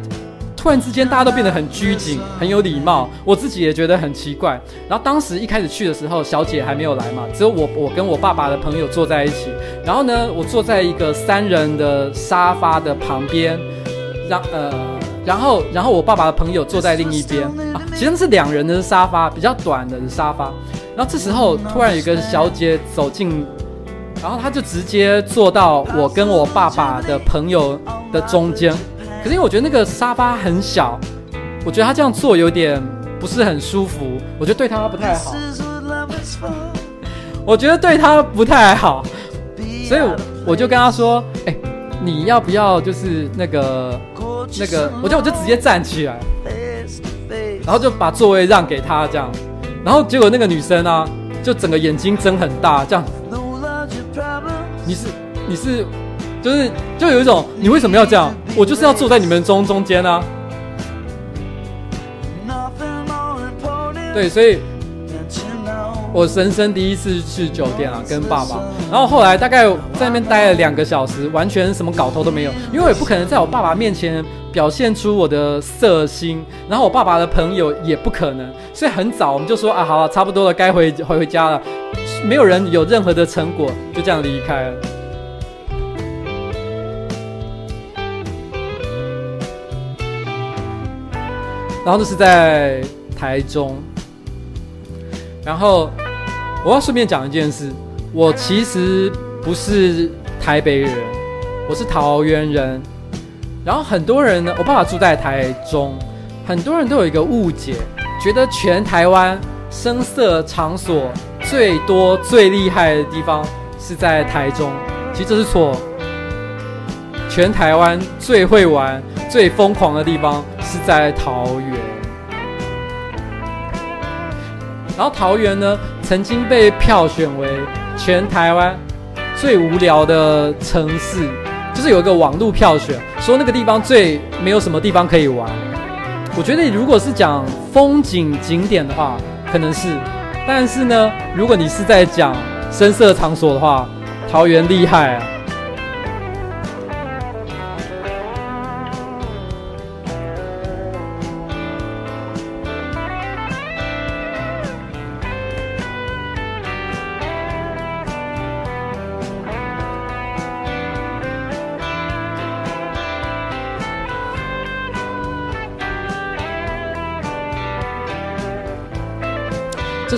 S1: 突然之间大家都变得很拘谨、很有礼貌。我自己也觉得很奇怪。然后当时一开始去的时候，小姐还没有来嘛，只有我我跟我爸爸的朋友坐在一起。然后呢，我坐在一个三人的沙发的旁边，让呃。然后，然后我爸爸的朋友坐在另一边啊，其实是两人的沙发，比较短的沙发。然后这时候突然有一个小姐走进，然后她就直接坐到我跟我爸爸的朋友的中间。可是因为我觉得那个沙发很小，我觉得他这样坐有点不是很舒服，我觉得对他不太好。我觉得对他不太好，所以我就跟他说：“哎，你要不要就是那个？”那个，我就我就直接站起来，然后就把座位让给他这样，然后结果那个女生啊，就整个眼睛睁很大这样，你是你是，就是就有一种你为什么要这样？我就是要坐在你们中中间啊，对，所以。我人生第一次去酒店啊，跟爸爸。然后后来大概在那边待了两个小时，完全什么搞头都没有，因为我也不可能在我爸爸面前表现出我的色心，然后我爸爸的朋友也不可能，所以很早我们就说啊，好了，差不多了，该回回回家了。没有人有任何的成果，就这样离开了。然后这是在台中。然后我要顺便讲一件事，我其实不是台北人，我是桃园人。然后很多人呢，我爸爸住在台中，很多人都有一个误解，觉得全台湾声色场所最多、最厉害的地方是在台中，其实这是错。全台湾最会玩、最疯狂的地方是在桃园。然后桃园呢，曾经被票选为全台湾最无聊的城市，就是有一个网络票选，说那个地方最没有什么地方可以玩。我觉得如果是讲风景景点的话，可能是，但是呢，如果你是在讲声色场所的话，桃园厉害啊。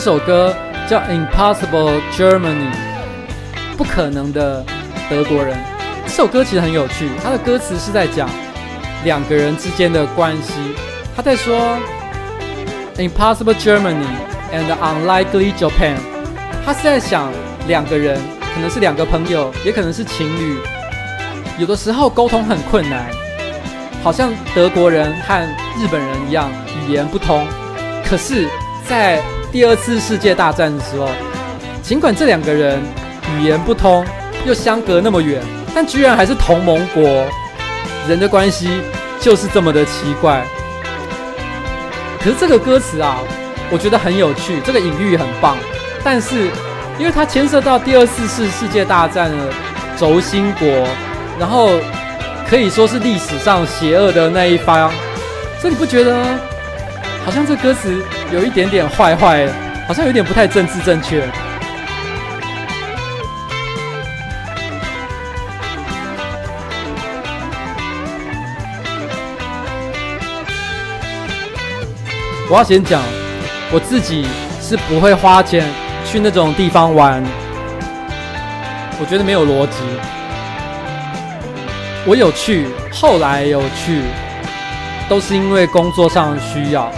S1: 首歌叫《Impossible Germany》，不可能的德国人。这首歌其实很有趣，它的歌词是在讲两个人之间的关系。他在说 “Impossible Germany and unlikely Japan”，他是在想两个人，可能是两个朋友，也可能是情侣，有的时候沟通很困难，好像德国人和日本人一样，语言不通。可是，在第二次世界大战的时候，尽管这两个人语言不通，又相隔那么远，但居然还是同盟国。人的关系就是这么的奇怪。可是这个歌词啊，我觉得很有趣，这个隐喻很棒。但是，因为它牵涉到第二次世世界大战的轴心国，然后可以说是历史上邪恶的那一方，所以你不觉得？好像这歌词有一点点坏坏，好像有点不太政治正确。我要先讲，我自己是不会花钱去那种地方玩，我觉得没有逻辑。我有去，后来有去，都是因为工作上需要。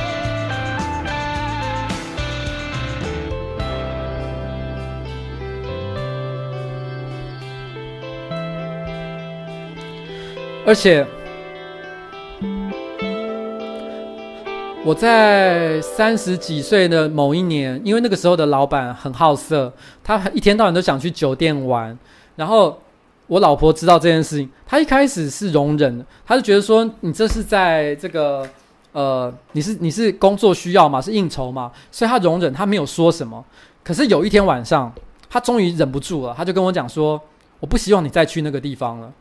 S1: 而且，我在三十几岁的某一年，因为那个时候的老板很好色，他一天到晚都想去酒店玩。然后我老婆知道这件事情，她一开始是容忍的，她就觉得说你这是在这个呃，你是你是工作需要嘛，是应酬嘛，所以她容忍，她没有说什么。可是有一天晚上，她终于忍不住了，她就跟我讲说，我不希望你再去那个地方了。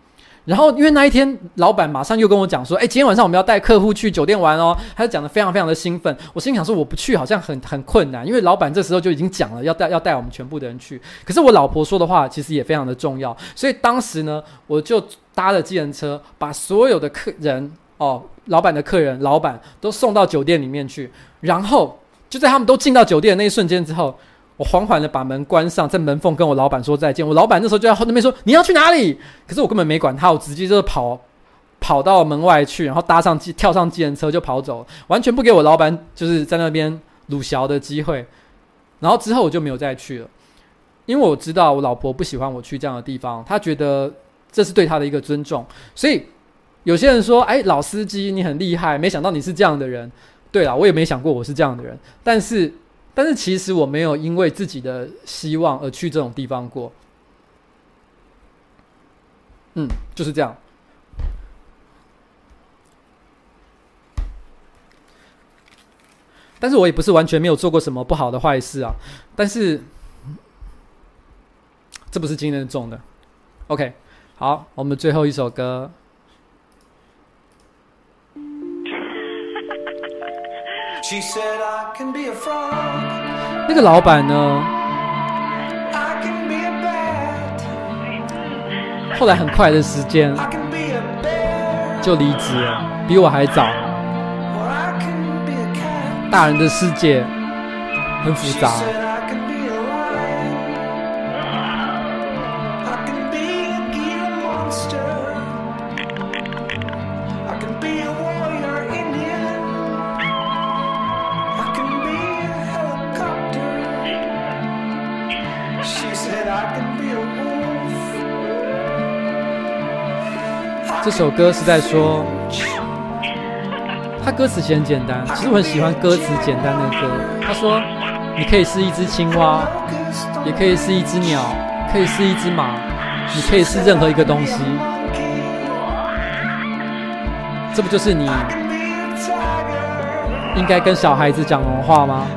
S1: 然后，因为那一天，老板马上又跟我讲说：“哎，今天晚上我们要带客户去酒店玩哦。”他就讲得非常非常的兴奋。我心想说：“我不去好像很很困难，因为老板这时候就已经讲了要带要带我们全部的人去。可是我老婆说的话其实也非常的重要，所以当时呢，我就搭了计程车，把所有的客人哦，老板的客人、老板都送到酒店里面去。然后就在他们都进到酒店的那一瞬间之后。”我缓缓的把门关上，在门缝跟我老板说再见。我老板那时候就在后那边说：“你要去哪里？”可是我根本没管他，我直接就跑跑到门外去，然后搭上机跳上计程车就跑走，完全不给我老板就是在那边鲁小的机会。然后之后我就没有再去了，因为我知道我老婆不喜欢我去这样的地方，她觉得这是对她的一个尊重。所以有些人说：“哎，老司机你很厉害，没想到你是这样的人。”对了，我也没想过我是这样的人，但是。但是其实我没有因为自己的希望而去这种地方过，嗯，就是这样。但是我也不是完全没有做过什么不好的坏事啊。但是这不是今天重的。OK，好，我们最后一首歌。那个老板呢？后来很快的时间就离职了，比我还早。大人的世界很复杂。这首歌是在说，他歌词其实很简单，其实我很喜欢歌词简单的歌。他说：“你可以是一只青蛙，也可以是一只鸟，可以是一只马，你可以是任何一个东西。”这不就是你应该跟小孩子讲的话吗？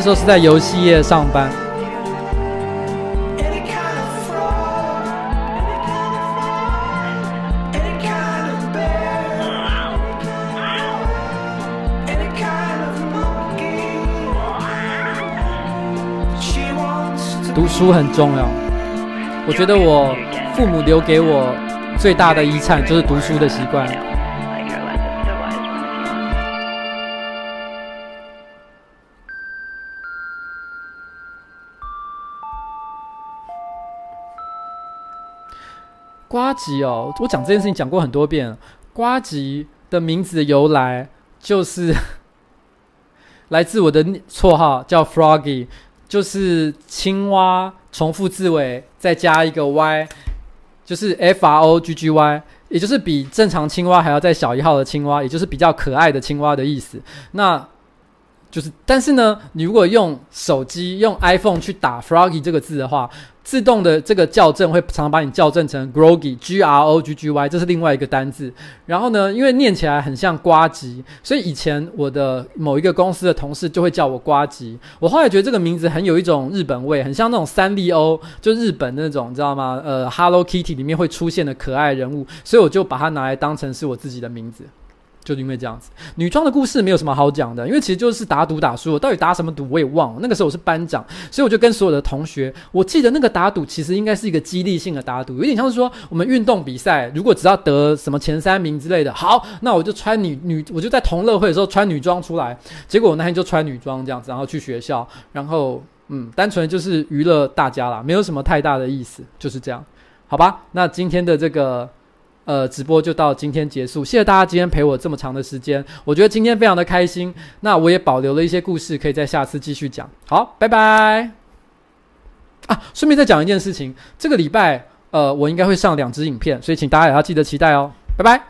S1: 那时候是在游戏业上班。读书很重要，我觉得我父母留给我最大的遗产就是读书的习惯。吉哦，我讲这件事情讲过很多遍了。呱吉的名字的由来就是 [LAUGHS] 来自我的绰号叫 Froggy，就是青蛙重复字尾再加一个 Y，就是 F R O G G Y，也就是比正常青蛙还要再小一号的青蛙，也就是比较可爱的青蛙的意思。那就是，但是呢，你如果用手机用 iPhone 去打 Froggy 这个字的话，自动的这个校正会常常把你校正成 Groggy，G R O G G Y，这是另外一个单字。然后呢，因为念起来很像呱吉，所以以前我的某一个公司的同事就会叫我呱吉。我后来觉得这个名字很有一种日本味，很像那种三丽鸥，就日本那种，你知道吗？呃，Hello Kitty 里面会出现的可爱人物，所以我就把它拿来当成是我自己的名字。就因为这样子，女装的故事没有什么好讲的，因为其实就是打赌打输，我到底打什么赌我也忘了。那个时候我是班长，所以我就跟所有的同学，我记得那个打赌其实应该是一个激励性的打赌，有点像是说我们运动比赛，如果只要得什么前三名之类的，好，那我就穿女女，我就在同乐会的时候穿女装出来。结果我那天就穿女装这样子，然后去学校，然后嗯，单纯就是娱乐大家啦，没有什么太大的意思，就是这样，好吧？那今天的这个呃直播就到今天结束，谢谢大家今天陪我这么长的时间，我觉得今天非常的开心。那我也保留了一些故事，可以在下次继续讲。好，拜拜。啊，顺便再讲一件事情，这个礼拜呃我应该会上两支影片，所以请大家也要记得期待哦。拜拜。